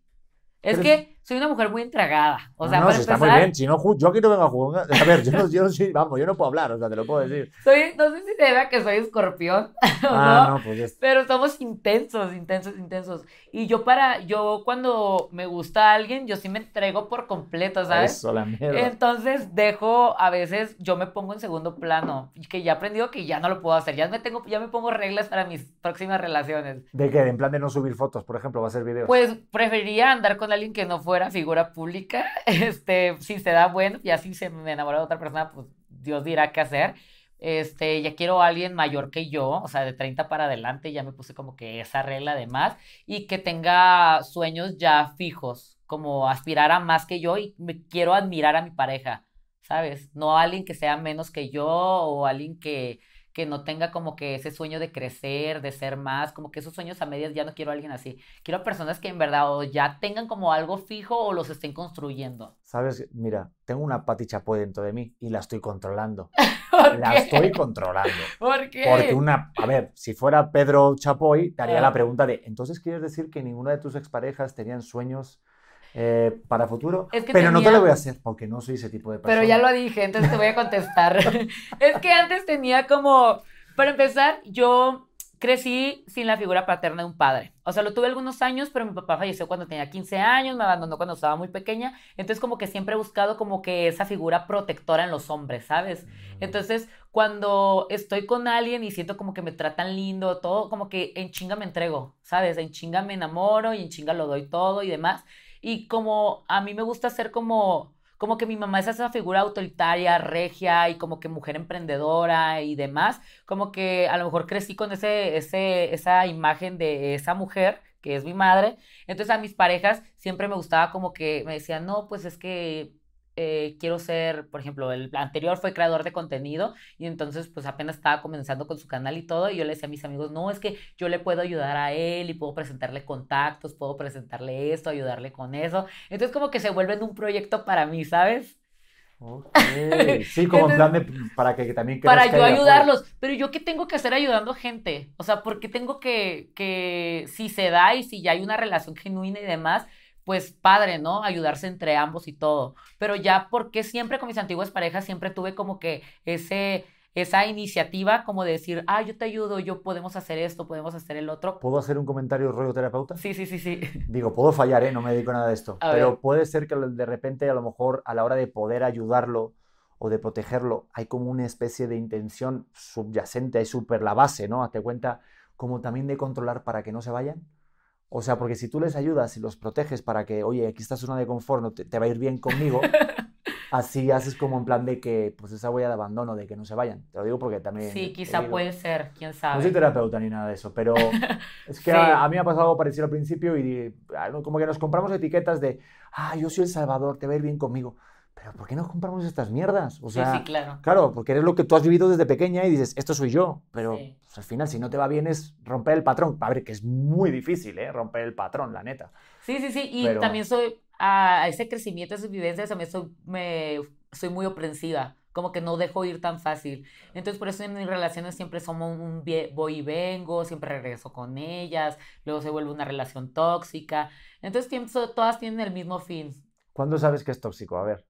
Es que soy una mujer muy entregada. O sea, no, para está muy bien. Si no, yo aquí no vengo a jugar. A ver, yo no, yo vamos, yo no puedo hablar, o sea, te lo puedo decir. Soy, no sé si se vea que soy escorpión. Ah, no, pues Pero somos intensos, intensos, intensos. Y yo para, yo cuando me gusta alguien, yo sí me entrego por completo, ¿sabes? Eso, la mierda. Entonces dejo, a veces yo me pongo en segundo plano. Que ya he aprendido que ya no lo puedo hacer. Ya me tengo, ya me pongo reglas para mis próximas relaciones. ¿De qué? ¿En plan de no subir fotos, por ejemplo? ¿Va a ser videos? Pues preferiría andar con alguien que no fuera figura pública, este, si se da bueno, y así se me enamora de otra persona, pues Dios dirá qué hacer. Este, ya quiero a alguien mayor que yo, o sea, de 30 para adelante, ya me puse como que esa regla de más, y que tenga sueños ya fijos, como aspirar a más que yo y me quiero admirar a mi pareja, ¿sabes? No a alguien que sea menos que yo o alguien que, que no tenga como que ese sueño de crecer, de ser más, como que esos sueños a medias ya no quiero a alguien así. Quiero personas que en verdad o ya tengan como algo fijo o los estén construyendo. Sabes, mira, tengo una Pati Chapoy dentro de mí y la estoy controlando. la estoy controlando. ¿Por qué? Porque una, a ver, si fuera Pedro Chapoy, te haría la pregunta de, entonces quieres decir que ninguna de tus exparejas tenían sueños eh, para futuro. pero no te lo voy a hacer porque no soy ese tipo de persona. Pero ya lo dije, entonces te voy a contestar. es que antes tenía como, para empezar, yo crecí sin la figura paterna de un padre. O sea, lo tuve algunos años, pero mi papá falleció cuando tenía 15 años, me abandonó cuando estaba muy pequeña. Entonces, como que siempre he buscado como que esa figura protectora en los hombres, ¿sabes? Mm. Entonces, cuando estoy con alguien y siento como que me tratan lindo, todo, como que en chinga me entrego, ¿sabes? En chinga me enamoro y en chinga lo doy todo y demás. Y como a mí me gusta ser como, como que mi mamá es esa figura autoritaria, regia y como que mujer emprendedora y demás, como que a lo mejor crecí con ese, ese, esa imagen de esa mujer que es mi madre. Entonces a mis parejas siempre me gustaba como que me decían, no, pues es que eh, quiero ser, por ejemplo, el anterior fue creador de contenido y entonces pues apenas estaba comenzando con su canal y todo y yo le decía a mis amigos, no, es que yo le puedo ayudar a él y puedo presentarle contactos, puedo presentarle esto, ayudarle con eso. Entonces como que se vuelve un proyecto para mí, ¿sabes? Sí, como en plan de para que, también Para yo ayudarlos, pero yo qué tengo que hacer ayudando gente, o sea, porque tengo que, que si se da y si ya hay una relación genuina y demás, pues padre, ¿no? Ayudarse entre ambos y todo. Pero ya porque siempre con mis antiguas parejas siempre tuve como que ese esa iniciativa como de decir, ah, yo te ayudo, yo podemos hacer esto, podemos hacer el otro. ¿Puedo hacer un comentario rollo terapeuta? Sí, sí, sí, sí. Digo, puedo fallar, ¿eh? No me dedico a nada de esto. pero puede ser que de repente a lo mejor a la hora de poder ayudarlo o de protegerlo, hay como una especie de intención subyacente, es súper la base, ¿no? Hazte cuenta como también de controlar para que no se vayan. O sea, porque si tú les ayudas y los proteges para que, oye, aquí estás zona de confort, no te, va a ir bien conmigo, así haces como en plan de que, pues esa huella de abandono, de que no se vayan. Te lo digo porque también... Sí, quizá puede ser, quién sabe. No soy terapeuta ni nada de eso, pero es que a, mí me ha pasado algo parecido al principio y ah, como que nos compramos etiquetas de, ah, yo soy el salvador, te va a ir bien conmigo pero ¿por qué no compramos estas mierdas? O sea, sí, sí, claro. Claro, porque eres lo que tú has vivido desde pequeña y dices, esto soy yo, pero pues, al final si no te va bien es romper el patrón. A ver, que es muy difícil, ¿eh? Romper el patrón, la neta. Sí, sí, sí, y también soy, a ese crecimiento, a esas vivencias, mí soy, me, soy muy aprensiva como que no dejo ir tan fácil. Entonces, por eso en mis relaciones siempre somos un voy y vengo, siempre regreso con ellas, luego se vuelve una relación tóxica. Entonces, todas tienen el mismo fin. ¿Cuándo sabes que es tóxico? A ver.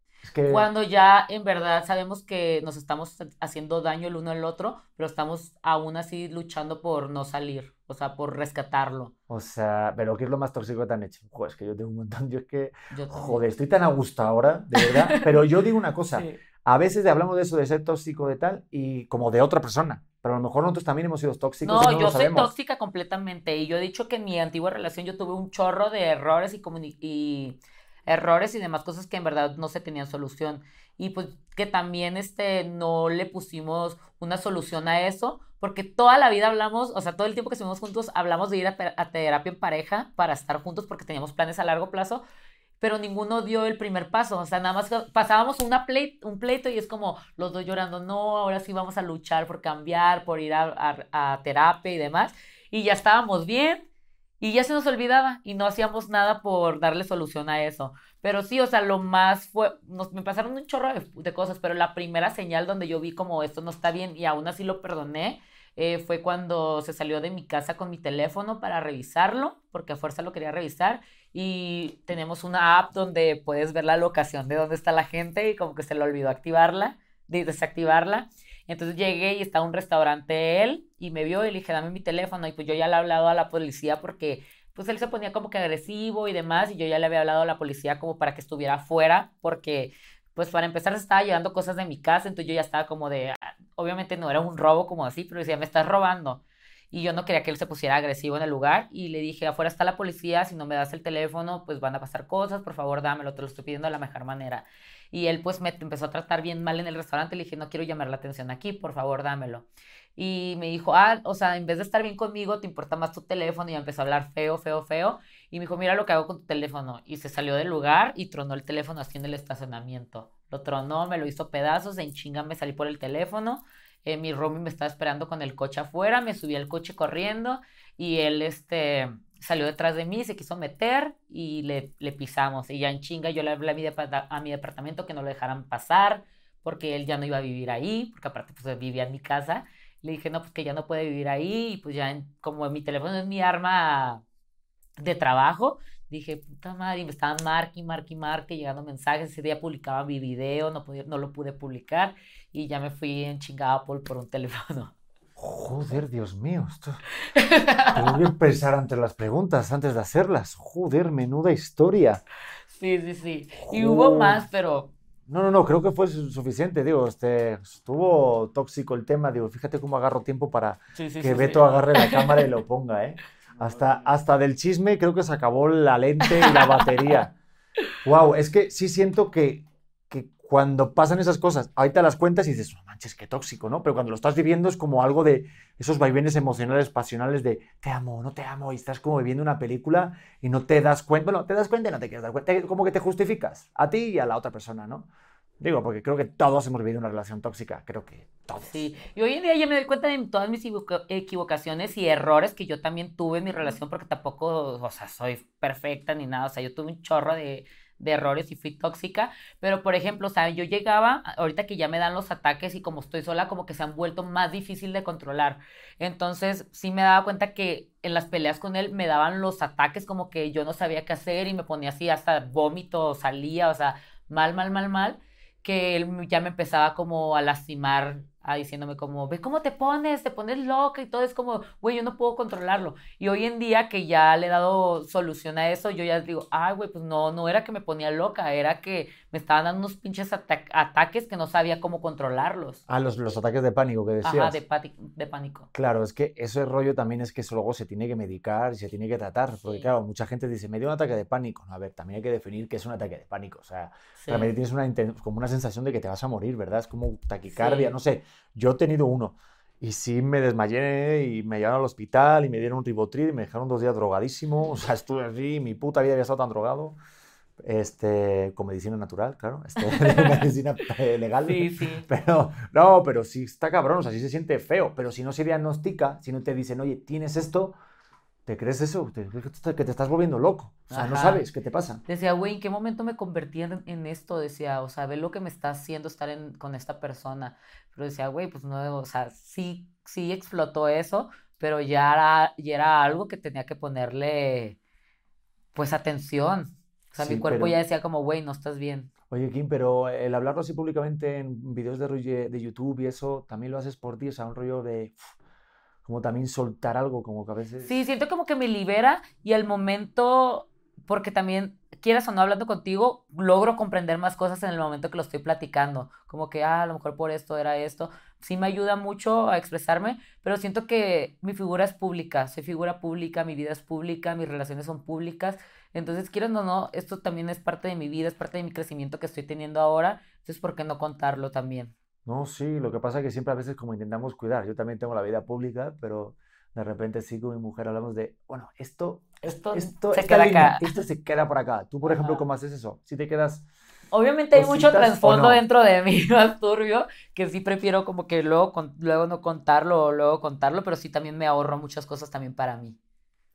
Cuando ya en verdad sabemos que nos estamos haciendo daño el uno al otro, pero estamos aún así luchando por no salir, o sea, por rescatarlo. O sea, pero ¿qué es lo más tóxico que han hecho? Joder, es que yo tengo un montón, yo es que, joder, estoy tan a gusto ahora, de verdad, pero yo digo una cosa, a veces hablamos de eso, de ser tóxico de tal, y como de otra persona, pero a lo mejor nosotros también hemos sido tóxicos. No, no yo soy tóxica completamente, y yo he dicho que en mi antigua relación yo tuve un chorro de errores y, y errores y demás cosas que en verdad no se tenían solución. Y pues que también este, no le pusimos una solución a eso, porque toda la vida hablamos, o sea, todo el tiempo que estuvimos juntos, hablamos de ir a, terapia en pareja para estar juntos porque teníamos planes a largo plazo, pero ninguno dio el primer paso, o sea, nada más pasábamos una un pleito y es como los dos llorando, no, ahora sí vamos a luchar por cambiar, por ir a, a terapia y demás, y ya estábamos bien, y ya se nos olvidaba y no hacíamos nada por darle solución a eso. Pero sí, o sea, lo más fue, nos, me pasaron un chorro de, cosas, pero la primera señal donde yo vi como esto no está bien y aún así lo perdoné, eh, fue cuando se salió de mi casa con mi teléfono para revisarlo, porque a fuerza lo quería revisar. Y tenemos una app donde puedes ver la locación de dónde está la gente y como que se le olvidó activarla, de desactivarla. Entonces llegué y estaba un restaurante él y me vio y le dije, dame mi teléfono. Y pues yo ya le he hablado a la policía porque pues él se ponía como que agresivo y demás. Y yo ya le había hablado a la policía como para que estuviera fuera porque pues para empezar se estaba llevando cosas de mi casa. Entonces yo ya estaba como de, ah, obviamente no era un robo como así, pero decía, me estás robando. Y yo no quería que él se pusiera agresivo en el lugar. Y le dije, afuera está la policía, si no me das el teléfono, pues van a pasar cosas, por favor dámelo, te lo estoy pidiendo de la mejor manera. Y él pues me empezó a tratar bien mal en el restaurante. Le dije, no quiero llamar la atención aquí, por favor, dámelo. Y me dijo, ah, o sea, en vez de estar bien conmigo, te importa más tu teléfono. Y empezó a hablar feo, feo, feo. Y me dijo, mira lo que hago con tu teléfono. Y se salió del lugar y tronó el teléfono así en el estacionamiento. Lo tronó, me lo hizo pedazos, en chinga me salí por el teléfono. Eh, mi roomie me estaba esperando con el coche afuera, me subí al coche corriendo y él, este, salió detrás de mí, se quiso meter y le, le pisamos. Y ya en chinga yo le hablé a mi, a mi departamento que no lo dejaran pasar porque él ya no iba a vivir ahí, porque aparte pues vivía en mi casa. Le dije, no, pues que ya no puede vivir ahí y pues ya como mi teléfono es mi arma de trabajo, dije, puta madre, y me estaban marque, marque, marque, llegando mensajes. Ese día publicaba mi video, no, podía, no lo pude publicar y ya me fui en chingada por, por un teléfono. Joder, Dios mío, esto... Tengo que pensar antes las preguntas, antes de hacerlas. Joder, menuda historia. Sí, sí, sí. Y hubo más, pero... No, no, no, creo que fue suficiente, digo, este, estuvo tóxico el tema, digo, fíjate cómo agarro tiempo para que Beto agarre la cámara y lo ponga, ¿eh? Hasta, hasta del chisme creo que se acabó la lente y la batería. wow, es que sí siento que cuando pasan esas cosas, ahorita las cuentas y dices, no manches, qué tóxico, ¿no? Pero cuando lo estás viviendo es como algo de esos vaivenes emocionales, pasionales de te amo, no te amo, y estás como viviendo una película y no te das cuenta, bueno, te das cuenta y no te quieres dar cuenta, como que te justificas a ti y a la otra persona, ¿no? Digo, porque creo que todos hemos vivido una relación tóxica, creo que todos. Sí, y hoy en día ya me doy cuenta de todas mis equivocaciones y errores que yo también tuve en mi relación, porque tampoco, o sea, soy perfecta ni nada, o sea, yo tuve un chorro de, de errores y fui tóxica, pero por ejemplo, sea, yo llegaba, ahorita que ya me dan los ataques y como estoy sola, como que se han vuelto más difícil de controlar. Entonces, sí me daba cuenta que en las peleas con él me daban los ataques como que yo no sabía qué hacer y me ponía así hasta vómito, salía, o sea, mal, mal, mal, mal, que él ya me empezaba como a lastimar a diciéndome como, ve cómo te pones, te pones loca y todo es como, güey, yo no puedo controlarlo. Y hoy en día que ya le he dado solución a eso, yo ya digo, ay, güey, pues no, no era que me ponía loca, era que me estaban dando unos pinches ataques que no sabía cómo controlarlos. Ah, los, los ataques de pánico que decías. Ajá, de, de, pánico. Claro, es que ese rollo también es que eso luego se tiene que medicar y se tiene que tratar, porque claro, mucha gente dice, me dio un ataque de pánico. a ver, también hay que definir qué es un ataque de pánico. O sea, realmente tienes una, como una sensación de que te vas a morir, ¿verdad? Es como taquicardia, no sé yo he tenido uno. Y sí me desmayé y me llevaron al hospital y me dieron un ribotril y me dejaron dos días drogadísimo. O sea, estuve así, mi puta vida había estado tan drogado. Este, con medicina natural, claro, este, medicina eh, legal. Sí, sí. Pero, no, pero sí está cabrón, o sea, sí se siente feo. Pero si no se diagnostica, si no te dicen, oye, tienes esto, ¿Te crees eso? ¿Te crees que te, estás volviendo loco? O sea, no sabes qué te pasa. Decía, güey, ¿en qué momento me convertí en, en esto? Decía, o sea, ve lo que me está haciendo estar en- con esta persona. Pero decía, güey, pues no, o sea, sí, sí explotó eso, pero ya era, ya era algo que tenía que ponerle, pues, atención. O sea, mi cuerpo pero- ya decía como, güey, no estás bien. Oye, Kim, pero el hablarlo así públicamente en videos de, de YouTube y eso, también lo haces por ti, o sea, un rollo de como también soltar algo, como que a veces... Sí, siento como que me libera y al momento, porque también, quieras o no hablando contigo, logro comprender más cosas en el momento que lo estoy platicando. Como que, ah, a lo mejor por esto era esto. Sí me ayuda mucho a expresarme, pero siento que mi figura es pública. Soy figura pública, mi vida es pública, mis relaciones son públicas. Entonces, quieras o no, esto también es parte de mi vida, es parte de mi crecimiento que estoy teniendo ahora. Entonces, ¿por qué no contarlo también? No, sí, lo que pasa es que siempre a veces como intentamos cuidar, yo también tengo la vida pública, pero de repente sí con mi mujer hablamos de, bueno, esto, Esto esto, se queda línea, acá. esto se queda por acá. Tú, por ejemplo, Ajá. ¿cómo haces eso? Si te quedas... Obviamente hay mucho trasfondo no. dentro de mí más turbio, que sí prefiero como que luego, con- luego no contarlo o luego contarlo, pero sí también me ahorro muchas cosas también para mí.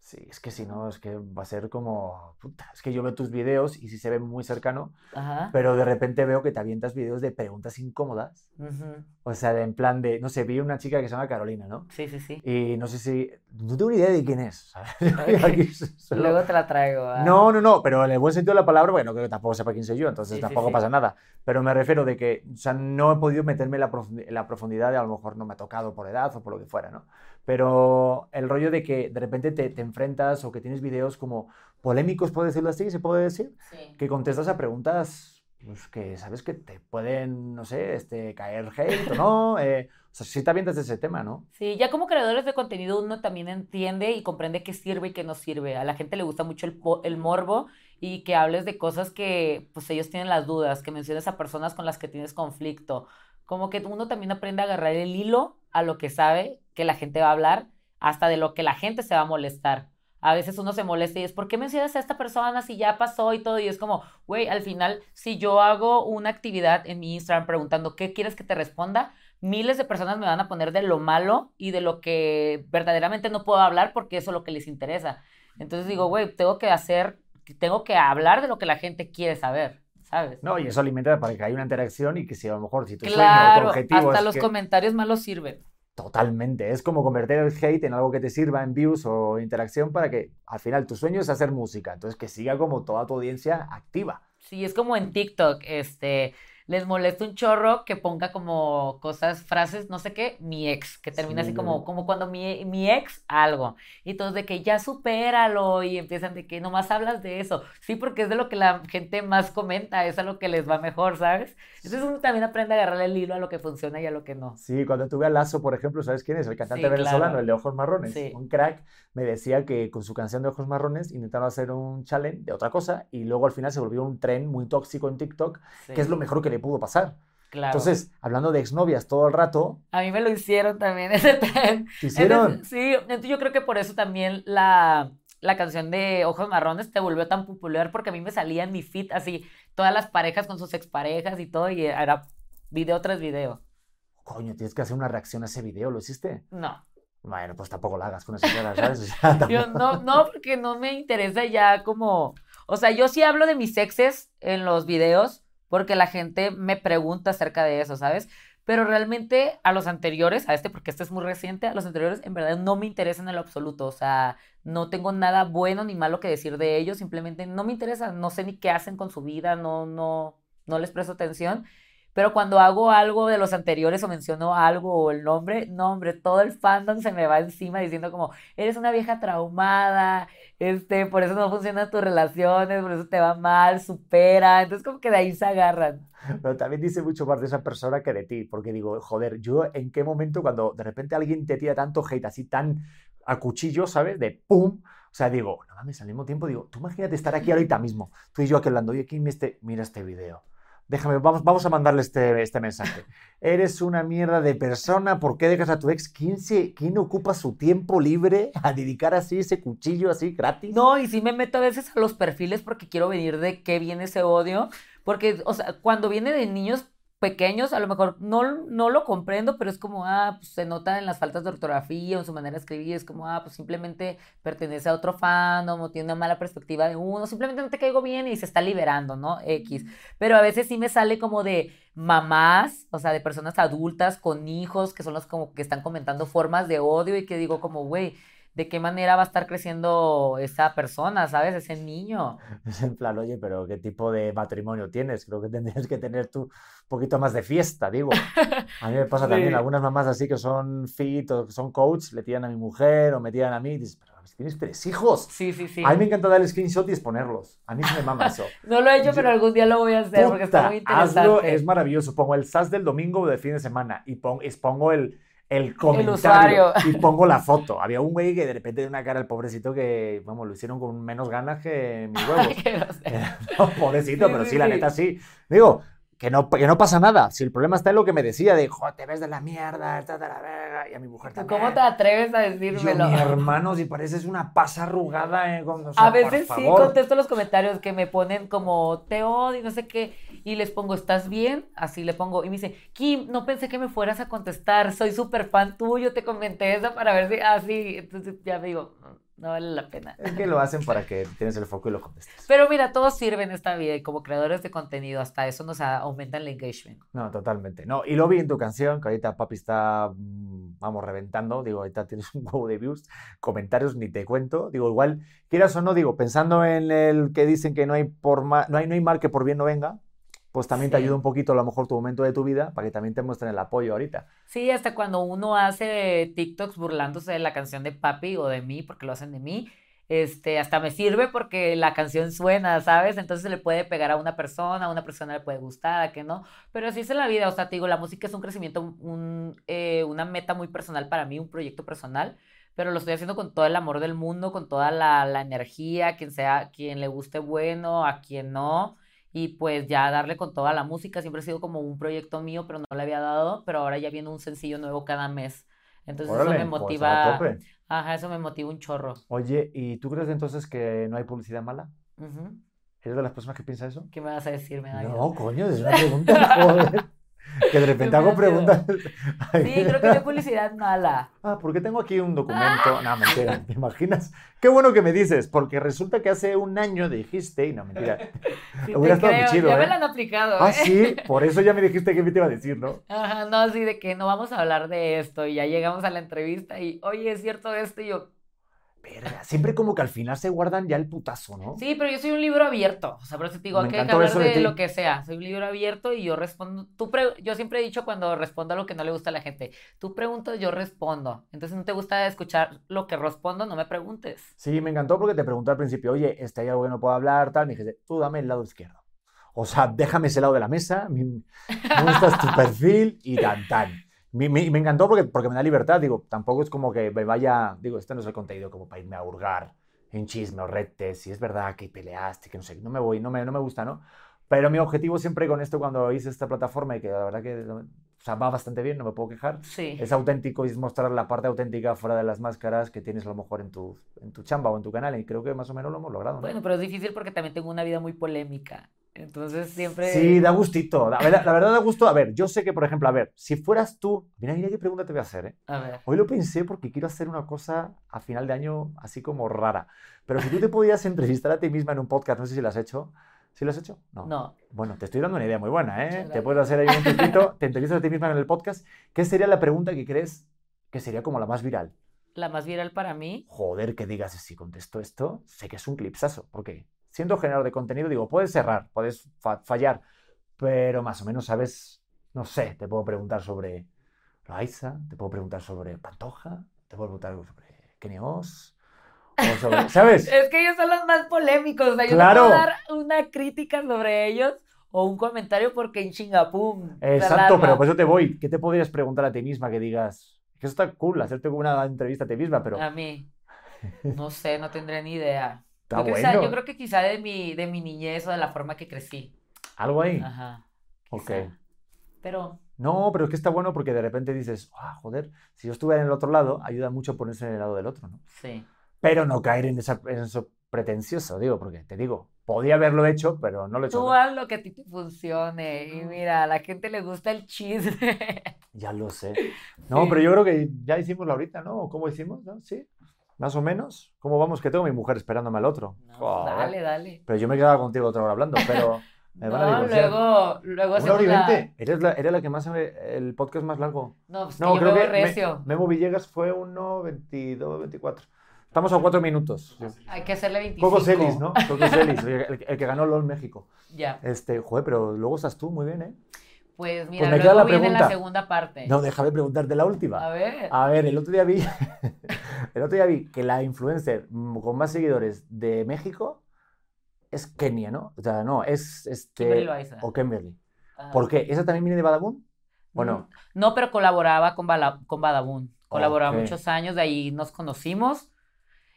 Sí, es que si no, es que va a ser como... puta, es que yo veo tus videos y sí se ve muy cercano, Ajá. pero de repente veo que te avientas videos de preguntas incómodas. ujú, O sea, de, en plan de, no sé, vi una chica que se llama Carolina, ¿no? Sí, sí, sí. Y no sé si, no tengo ni idea de quién es. Aquí solo- Luego te la traigo. ah. No, no, no, pero en el buen sentido de la palabra, bueno, creo que tampoco sepa quién soy yo, entonces Sí, sí, tampoco sí. pasa nada. Pero me refiero de que, o sea, no he podido meterme en la, profundi- en la profundidad, de a lo mejor no me ha tocado por edad o por lo que fuera, ¿no? Pero el rollo de que de repente te, te enfrentas o que tienes videos como polémicos, ¿puedo decirlo así? ¿Se puede decir? Sí. Que contestas a preguntas pues, que sabes que te pueden, no sé, este, caer hate o no. eh, o sea, sí te avientas de ese tema, ¿no? Sí, ya como creadores de contenido uno también entiende y comprende qué sirve y qué no sirve. A la gente le gusta mucho el, el morbo y que hables de cosas que pues ellos tienen las dudas, que menciones a personas con las que tienes conflicto. Como que uno también aprende a agarrar el hilo a lo que sabe que la gente va a hablar, hasta de lo que la gente se va a molestar. A veces uno se molesta y es, ¿por qué mencionas a esta persona si ya pasó y todo? Y es como, güey, al final, si yo hago una actividad en mi Instagram preguntando, ¿qué quieres que te responda? miles de personas me van a poner de lo malo y de lo que verdaderamente no puedo hablar porque eso es lo que les interesa. Entonces digo, güey, tengo que hacer, tengo que hablar de lo que la gente quiere saber, ¿sabes? No, y eso alimenta para que haya una interacción y que si a lo mejor, si tu sueño o tu objetivo hasta es los que- comentarios malos sirven. Totalmente, es como convertir el hate en algo que te sirva en views o interacción para que al final tu sueño es hacer música, entonces que siga como toda tu audiencia activa. Sí, es como en TikTok, este, les molesta un chorro que ponga como cosas, frases, no sé qué, mi ex, que termina Sí, así como, como cuando mi, mi ex algo, y todos de que ya supéralo, y empiezan de que nomás hablas de eso, sí, porque es de lo que la gente más comenta, es a lo que les va mejor, ¿sabes? Entonces uno también aprende a agarrar el hilo a lo que funciona y a lo que no. Sí, cuando tuve a Lazo, por ejemplo, ¿sabes quién es? El cantante Sí, venezolano, claro. el de Ojos Marrones. Sí. Un crack me decía que con su canción de Ojos Marrones intentaron hacer un challenge de otra cosa y luego al final se volvió un tren muy tóxico en TikTok, que es lo mejor que le pudo pasar. claro. Entonces, hablando de exnovias todo el rato, A mí me lo hicieron también ese tren. ¿te hicieron? Entonces, sí, entonces yo creo que por eso también la, la canción de Ojos Marrones te volvió tan popular porque a mí me salía en mi feed así todas las parejas con sus exparejas y todo y era video tras video. Coño, tienes que hacer una reacción a ese video, ¿lo hiciste? No, Bueno, pues tampoco la hagas con esa cara, ¿sabes? O sea, yo no, no, porque no me interesa ya como, o sea, yo sí hablo de mis exes en los videos porque la gente me pregunta acerca de eso, ¿sabes? Pero realmente a los anteriores, a este porque este es muy reciente, a los anteriores en verdad no me interesan en lo absoluto, o sea, no tengo nada bueno ni malo que decir de ellos, simplemente no me interesa, no sé ni qué hacen con su vida, no, no, no les presto atención. Pero cuando hago algo de los anteriores o menciono algo o el nombre, no, hombre, todo el fandom se me va encima diciendo como, eres una vieja traumada, este, por eso no funcionan tus relaciones, por eso te va mal, supera. Entonces como que de ahí se agarran. Pero también dice mucho más de esa persona que de ti, porque digo, joder, yo en qué momento cuando de repente alguien te tira tanto hate así tan a cuchillo, ¿sabes? De pum. O sea, digo, no mames, al mismo tiempo digo, tú imagínate estar aquí ahorita mismo, tú y yo aquí hablando, oye, aquí este, mira este video. Déjame, vamos, vamos a mandarle este, este mensaje. Eres una mierda de persona, ¿por qué dejas a tu ex? ¿Quién, se, ¿Quién ocupa su tiempo libre a dedicar así ese cuchillo así gratis? No, y sí me meto a veces a los perfiles porque quiero venir de qué viene ese odio. Porque, o sea, cuando viene de niños, pequeños, a lo mejor no, no lo comprendo, pero es como, ah, pues se nota en las faltas de ortografía o en su manera de escribir, es como, ah, pues simplemente pertenece a otro fandom o tiene una mala perspectiva de uno, simplemente no te caigo bien y se está liberando, ¿no? X. Pero a veces sí me sale como de mamás, o sea, de personas adultas con hijos, que son los como que están comentando formas de odio y que digo como, güey, de qué manera va a estar creciendo esa persona, ¿sabes? Ese niño. Es en plan, oye, pero ¿qué tipo de matrimonio tienes? Creo que tendrías que tener tú un poquito más de fiesta, digo. A mí me pasa también, Sí. algunas mamás así que son fit o que son coach, le tiran a mi mujer o me tiran a mí y dices, pero tienes tres hijos. Sí, sí, sí. A mí me encanta dar el screenshot y exponerlos. A mí se me mama eso. No lo he hecho, Yo- pero algún día lo voy a hacer porque está Puta, muy interesante. hazlo, es maravilloso. Pongo el SAS del domingo o del fin de semana y pon- y pongo el, el comentario usuario. y pongo la foto. Había un güey que de repente de una cara al pobrecito que, vamos, lo hicieron con menos ganas que mis huevos. No sé. Era- no, pobrecito, Sí, pero sí, sí, la neta sí. Digo, que no, que no pasa nada. Si el problema está en lo que me decía de, jo, te ves de la mierda, estás de la verga, y a mi mujer ¿Tú también. ¿Cómo te atreves a Y yo, decírmelo? mi hermano, si pareces una pasa arrugada, eh, con- o sea, A veces sí contesto los comentarios que me ponen como te odio y no sé qué. Y les pongo, ¿estás bien? Así le pongo. Y me dice, Kim, no pensé que me fueras a contestar. Soy súper fan tuyo. Te comenté eso para ver si. Así. Entonces ya me digo, "No, vale la pena. Es que lo hacen para que tienes el foco y lo contestes. Pero mira, todo sirve en esta vida y como creadores de contenido, hasta eso nos a- aumenta el engagement. No, totalmente. No, y lo vi en tu canción, que ahorita papi está, mm, vamos, reventando. Digo, ahorita tienes un huevo de views, comentarios, ni te cuento. Digo, igual, quieras o no, digo, pensando en el que dicen que no hay, por ma- no hay, no hay mal que por bien no venga, pues también te ayuda un poquito a lo mejor tu momento de tu vida para que también te muestren el apoyo ahorita. Sí, hasta cuando uno hace TikToks burlándose de la canción de Papi o de mí, porque lo hacen de mí, este, hasta me sirve porque la canción suena, ¿sabes? Entonces se le puede pegar a una persona, a una persona le puede gustar, a que no. Pero así es en la vida, o sea, te digo, la música es un crecimiento, un, eh, una meta muy personal para mí, un proyecto personal, pero lo estoy haciendo con todo el amor del mundo, con toda la, la energía, quien sea, quien le guste bueno, a quien no. Y pues ya darle con toda la música, siempre ha sido como un proyecto mío, pero no le había dado, pero ahora ya viene un sencillo nuevo cada mes. Entonces Órale, eso me pues, motiva, ajá, eso me motiva un chorro. Oye, ¿y tú crees entonces que no hay publicidad mala? Ujú. ¿Eres de las personas que piensa eso? ¿Qué me vas a decir, medalla? No, coño, es una pregunta, joder. Que de repente hago preguntas. Sí, creo que hay publicidad mala. Ah, porque tengo aquí un documento. No, mentira, ¿te imaginas? Qué bueno que me dices, porque resulta que hace un año dijiste, y no, mentira. Sí, Hubiera estado muy creo, chido, ya me ¿eh? la han aplicado, Ah, ¿eh? sí, por eso ya me dijiste que me te iba a decir, ¿no? Ajá, no, así de que no vamos a hablar de esto y ya llegamos a la entrevista y, oye, ¿es cierto esto? Y yo, Verga, siempre como que al final se guardan ya el putazo, ¿no? sí, pero yo soy un libro abierto, o sea, por eso te digo, Me hay que hablar de lo que sea, soy un libro abierto y yo respondo, tú pre- yo siempre he dicho cuando respondo a lo que no le gusta a la gente, tú preguntas, yo respondo, entonces no te gusta escuchar lo que respondo, no me preguntes. Sí, me encantó porque te pregunté al principio, oye, este hay algo que no puedo hablar, tal. Me dijiste, tú dame el lado izquierdo. O sea, déjame ese lado de la mesa, mi- muestras tu perfil y tan, tan. Me, me- me encantó porque, porque me da libertad. Digo, tampoco es como que me vaya. Digo, este no es el contenido como para irme a hurgar en chisme o retes. Si es verdad que peleaste, que no sé, no me voy, no me, no me gusta, ¿no? Pero mi objetivo siempre con esto, cuando hice esta plataforma y que la verdad que o sea, va bastante bien, no me puedo quejar, Sí. es auténtico y es mostrar la parte auténtica fuera de las máscaras que tienes a lo mejor en tu, en tu chamba o en tu canal. Y creo que más o menos lo hemos logrado. ¿no? Bueno, pero es difícil porque también tengo una vida muy polémica. Entonces siempre. Sí, da gustito. La verdad, la verdad da gusto. A ver, yo sé que, por ejemplo, a ver, si fueras tú. Mira, mira qué pregunta te voy a hacer, ¿eh? A ver. Hoy lo pensé porque quiero hacer una cosa a final de año así como rara. Pero si tú te podías entrevistar a ti misma en un podcast, no sé si lo has hecho. ¿Sí lo has hecho? No. Bueno, te estoy dando una idea muy buena, ¿eh? Te puedes hacer ahí un truquito, te entrevistas a ti misma en el podcast. ¿Qué sería la pregunta que crees que sería como la más viral? La más viral para mí. Joder, que digas, si contesto esto, sé que es un clipsazo, porque siendo generador de contenido, digo, puedes cerrar, puedes fa- fallar, pero más o menos sabes, no sé, te puedo preguntar sobre Raiza, te puedo preguntar sobre Pantoja, te puedo preguntar sobre Kenny Oz, o sobre, ¿sabes? Es que ellos son los más polémicos. O sea, yo Claro. no puedo dar una crítica sobre ellos o un comentario porque en chingapum. Exacto, pero por eso te voy. ¿Qué te podrías preguntar a ti misma que digas? Que eso está cool, hacerte una entrevista a ti misma, pero A mí. No sé, no tendré ni idea. Está yo, creo, quizá- bueno. yo creo que quizá de mi, de mi niñez o de la forma que crecí. Algo ahí. Ajá. Ok. quizá. Pero No, pero es que está bueno porque de repente dices, ah, joder, si yo estuviera en el otro lado, ayuda mucho ponerse en el lado del otro, ¿no? sí. Pero no caer en, esa, en eso pretencioso, digo, porque te digo, podía haberlo hecho, pero no lo he hecho. Tú haz lo que a ti te funcione. Y mira, a la gente le gusta el chisme. Ya lo sé. No, pero yo creo que ya hicimos la ahorita, ¿no? ¿O ¿Cómo hicimos? ¿No? ¿Sí? ¿Más o menos? ¿Cómo vamos? Que tengo a mi mujer esperándome al otro. No, Joder. dale, dale. Pero yo me quedaba contigo otra hora hablando, pero me van a luego, luego Una hora y veinte. Eres la, eres la que más el podcast más largo. No, pues No, que creo que Me- recio. Memo Villegas fue 1.22, 24. Estamos a cuatro minutos. Hay que hacerle 25. Coco Celis, ¿no? Coco Celis, el, el que ganó LOL México. Ya. Este, joder, pero luego estás tú muy bien, ¿eh? Pues mira, me queda luego la viene la segunda parte. No, déjame preguntarte la última. A ver. A ver, el otro día vi, el otro día vi que la influencer con más seguidores de México es Kenia, ¿no? O sea, no, es este Kimberly Loaiza. o Kimberly. Ajá. ¿Por qué? ¿Esa también viene de Badabun? Bueno, Mm, No, pero colaboraba con, Bala- con Badabun. Colaboraba muchos años, de ahí nos conocimos.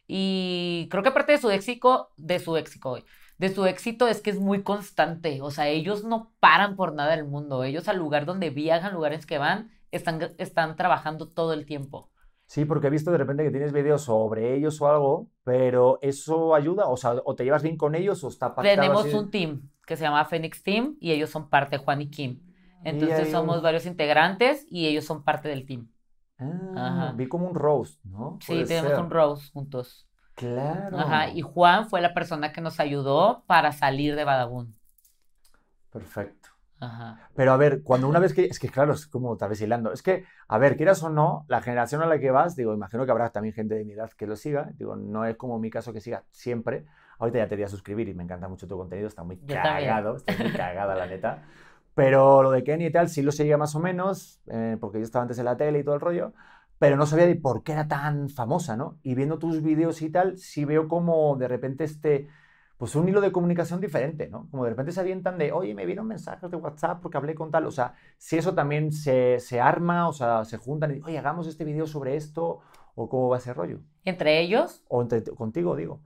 Y creo que aparte de su éxito, de su éxito, de su éxito es que es muy constante. O sea, ellos no paran por nada del mundo. Ellos al lugar donde viajan, lugares que van, están, están trabajando todo el tiempo. sí, porque he visto de repente que tienes vídeos sobre ellos o algo, pero ¿eso ayuda? O sea, ¿o te llevas bien con ellos o está pactado Tenemos así? un team que se llama Phoenix Team y ellos son parte de Juan y Kim. Entonces ahí somos un- varios integrantes y ellos son parte del team. Ah, Ajá. vi como un roast, ¿no? Sí, Puede tenemos ser. un Rose juntos. Claro. Ajá, y Juan fue la persona que nos ayudó para salir de Badabun. Perfecto. Ajá. Pero a ver, cuando una vez que, es que claro, es como tal vez hilando, es que, a ver, quieras o no, la generación a la que vas, digo, imagino que habrá también gente de mi edad que lo siga, digo, no es como mi caso que siga siempre, ahorita ya te di a suscribir y me encanta mucho tu contenido, está muy Yo también. cagado, está muy cagada la neta, pero lo de Kenny y tal sí lo seguía más o menos, eh, porque yo estaba antes en la tele y todo el rollo, pero no sabía de por qué era tan famosa, ¿no? Y viendo tus vídeos y tal, sí veo como de repente este, pues un hilo de comunicación diferente, ¿no? Como de repente se avientan de, oye, me vieron mensajes de WhatsApp porque hablé con tal, o sea, si eso también se, se arma, o sea, se juntan y, oye, hagamos este video sobre esto, o cómo va ese rollo, Entre ellos, o entre, contigo, digo,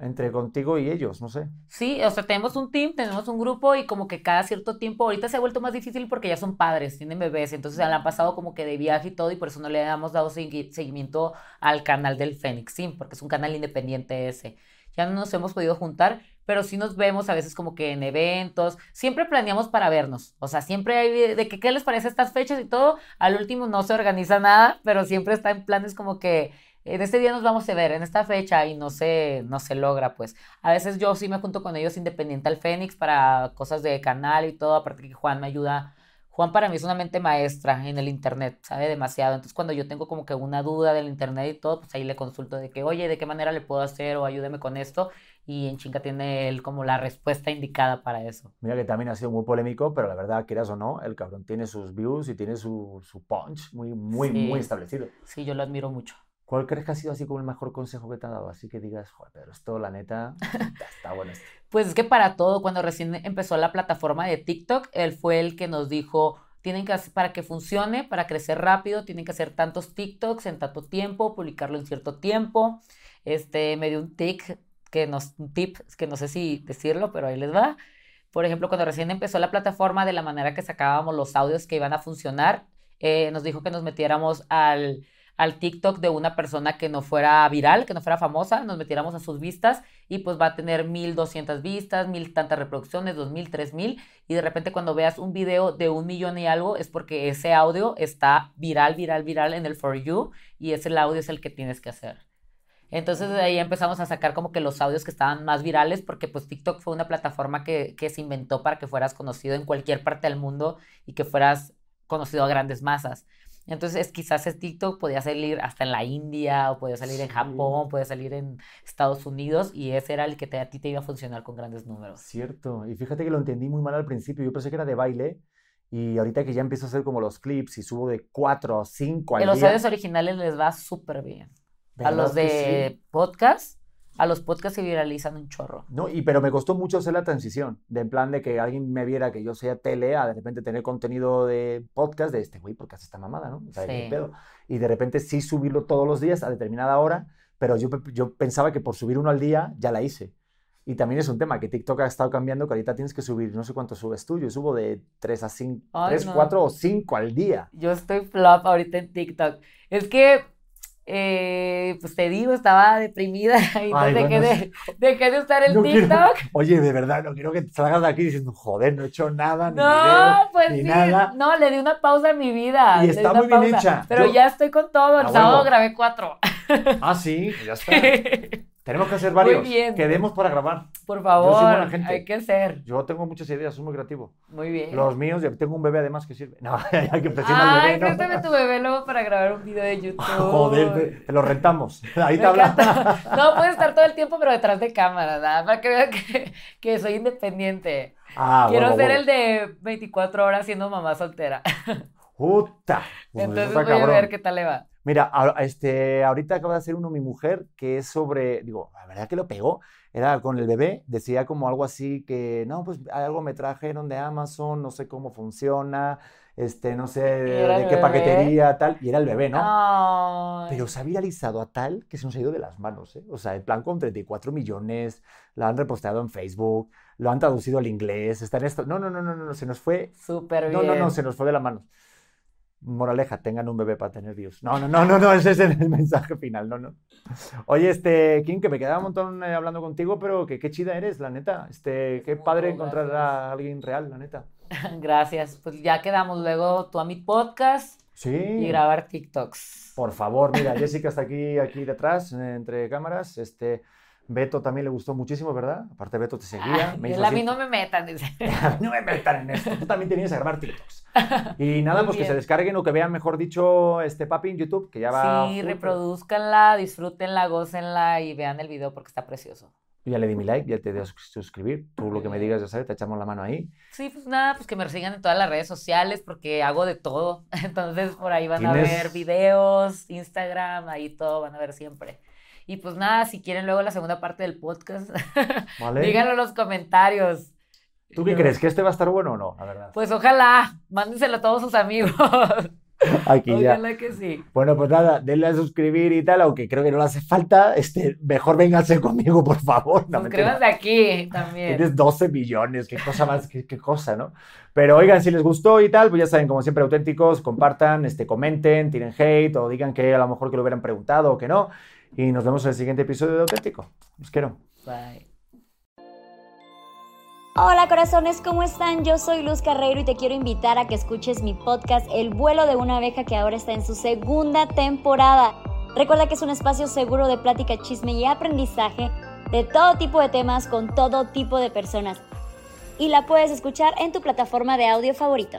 entre contigo y ellos, no sé. sí, o sea, tenemos un team, tenemos un grupo y como que cada cierto tiempo, ahorita se ha vuelto más difícil porque ya son padres, tienen bebés, entonces han pasado como que de viaje y todo y por eso no le hemos dado segui- seguimiento al canal del Fénix Team, porque es un canal independiente ese. Ya no nos hemos podido juntar, pero sí nos vemos a veces como que en eventos. Siempre planeamos para vernos. O sea, siempre hay de que qué les parece estas fechas y todo. Al último no se organiza nada, pero siempre está en planes como que en este día nos vamos a ver, en esta fecha, y no se, no se logra, pues. A veces yo sí me junto con ellos independiente al Fénix para cosas de canal y todo, aparte que Juan me ayuda. Juan para mí es una mente maestra en el internet, sabe demasiado. Entonces cuando yo tengo como que una duda del internet y todo, pues ahí le consulto de que, oye, ¿de qué manera le puedo hacer? O ayúdeme con esto. Y en chinga tiene él como la respuesta indicada para eso. Mira que también ha sido muy polémico, pero la verdad, quieras o no, el cabrón tiene sus views y tiene su, su punch muy, muy, Sí. muy establecido. Sí, yo lo admiro mucho. ¿Cuál crees que ha sido así como el mejor consejo que te ha dado? Así que digas, joder, pero esto, la neta, está bueno esto. Pues es que para todo, cuando recién empezó la plataforma de TikTok, él fue el que nos dijo, tienen que hacer, para que funcione, para crecer rápido, tienen que hacer tantos TikToks en tanto tiempo, publicarlo en cierto tiempo. Este, me dio un tic, que nos, un tip, que no sé si decirlo, pero ahí les va. Por ejemplo, cuando recién empezó la plataforma, de la manera que sacábamos los audios que iban a funcionar, eh, nos dijo que nos metiéramos al, al TikTok de una persona que no fuera viral, que no fuera famosa, nos metiéramos a sus vistas y pues va a tener 1200 vistas, mil tantas reproducciones, 2000, 3000 y de repente cuando veas un video de un millón y algo es porque ese audio está viral, viral, viral en el For You y ese audio es el que tienes que hacer. Entonces de ahí empezamos a sacar como que los audios que estaban más virales porque pues TikTok fue una plataforma que, que se inventó para que fueras conocido en cualquier parte del mundo y que fueras conocido a grandes masas. Entonces, quizás ese TikTok podía salir hasta en la India, o podía salir en Sí. Japón, podía salir en Estados Unidos, y ese era el que te- a ti te iba a funcionar con grandes números. Cierto. Y fíjate que lo entendí muy mal al principio. Yo pensé que era de baile. Y ahorita que ya empiezo a hacer como los clips y subo de 4 a 5 al En los día. audios originales les va súper bien. A ¿verdad los de sí? podcast, a los podcasts se viralizan un chorro. No, y, pero me costó mucho hacer la transición, de en plan de que alguien me viera que yo sea tele, a de repente tener contenido de podcast de este güey, porque hace esta mamada, ¿no? O sea, ¿qué Sí. pedo? Y de repente sí subirlo todos los días a determinada hora, pero yo, yo pensaba que por subir uno al día ya la hice. Y también es un tema que TikTok ha estado cambiando, que ahorita tienes que subir, no sé cuánto subes tú, yo subo de 3 a 5, Ay, 3, no. 4 o 5 al día. Yo estoy flop ahorita en TikTok. Es que eh, pues te digo, estaba deprimida y Ay, dejé, bueno, de, dejé de usar el No quiero- TikTok. Oye, de verdad, no quiero que salgas de aquí diciendo, joder, no he hecho nada, ni No, video, pues ni sí, nada. no, le di una pausa a mi vida. Y está muy bien hecha. Pero Yo- ya estoy con todo. El A sábado grabé cuatro. Ah, sí, ya está. Tenemos que hacer varios. bien. Quedemos para grabar. Por Yo favor, soy buena gente. hay que ser. Yo tengo muchas ideas, soy muy creativo. Muy bien. Los míos, tengo un bebé además que sirve. No, hay que presionar al Ay, bebé, ¿no? préstame tu bebé luego para grabar un video de YouTube. Joder, te- lo rentamos. Ahí te habla. encanta. No, puedes estar todo el tiempo, pero detrás de cámara, ¿verdad? Para que vean que, que soy independiente. Ah, Quiero ser el de 24 horas siendo mamá soltera. Puta. Pues Entonces voy a ver qué tal le va. Mira, a- este, ahorita acaba de hacer uno mi mujer que es sobre, digo, la verdad que lo pegó, era con el bebé, decía como algo así que, no, pues algo me trajeron de Amazon, no sé cómo funciona, este, no sé de el qué paquetería, tal, y era el bebé, ¿no? Ay. Pero se ha viralizado a tal que se nos ha ido de las manos, ¿eh? O sea, en plan con 34 millones, lo han reposteado en Facebook, lo han traducido al inglés, está en esto. No, no, no, no, no, se nos fue Súper no, bien. no, no, se nos fue de las manos. Moraleja, tengan un bebé para tener views. No, no, no, no, no, ese es el mensaje final, no, no. Oye, este, Kim, que me quedaba un montón eh, hablando contigo, pero que qué chida eres, la neta. Este, qué padre encontrar gracias. a alguien real, la neta. Gracias. Pues ya quedamos luego tú a mi podcast Sí. y grabar TikToks. Por favor, mira, Jessica está aquí, aquí detrás, eh, entre cámaras. Este, Beto también le gustó muchísimo, ¿verdad? Aparte, Beto te seguía. Ay, me hizo a mí no me metan, dice. no me metan en esto. Tú también tenías que grabar TikToks. Y nada, Muy pues que se descarguen o que vean, mejor dicho, este papi en YouTube, que ya va. Sí, reproduzcanla, disfrútenla, gócenla y vean el video porque está precioso. Ya le di mi like, ya te a sus- suscribir. Tú lo que me digas, ya sabes, te echamos la mano ahí. Sí, pues nada, pues que me sigan en todas las redes sociales porque hago de todo. Entonces por ahí van a Tienes- ver videos, Instagram, ahí todo van a ver siempre. Y pues nada, si quieren luego la segunda parte del podcast, ¿Vale? díganlo en los comentarios. ¿Tú qué Yo- crees? ¿Que este va a estar bueno o no? La verdad. Pues ojalá, mándenselo a todos sus amigos. Aquí ya. Ojalá que sí. Bueno, pues nada, denle a suscribir y tal, aunque creo que no le hace falta. Este, mejor vénganse conmigo, por favor. No. Suscríbanse aquí también. Tienes 12 millones, qué cosa más, qué, qué cosa, ¿no? Pero oigan, si les gustó y tal, pues ya saben, como siempre, auténticos, compartan, este, comenten, tiren hate o digan que a lo mejor que lo hubieran preguntado o que no. Y nos vemos en el siguiente episodio de Auténtico. Los quiero. Bye. Hola corazones, ¿cómo están? Yo soy Luz Carreiro y te quiero invitar a que escuches mi podcast El vuelo de una abeja que ahora está en su segunda temporada. Recuerda que es un espacio seguro de plática, chisme y aprendizaje de todo tipo de temas con todo tipo de personas. Y la puedes escuchar en tu plataforma de audio favorito.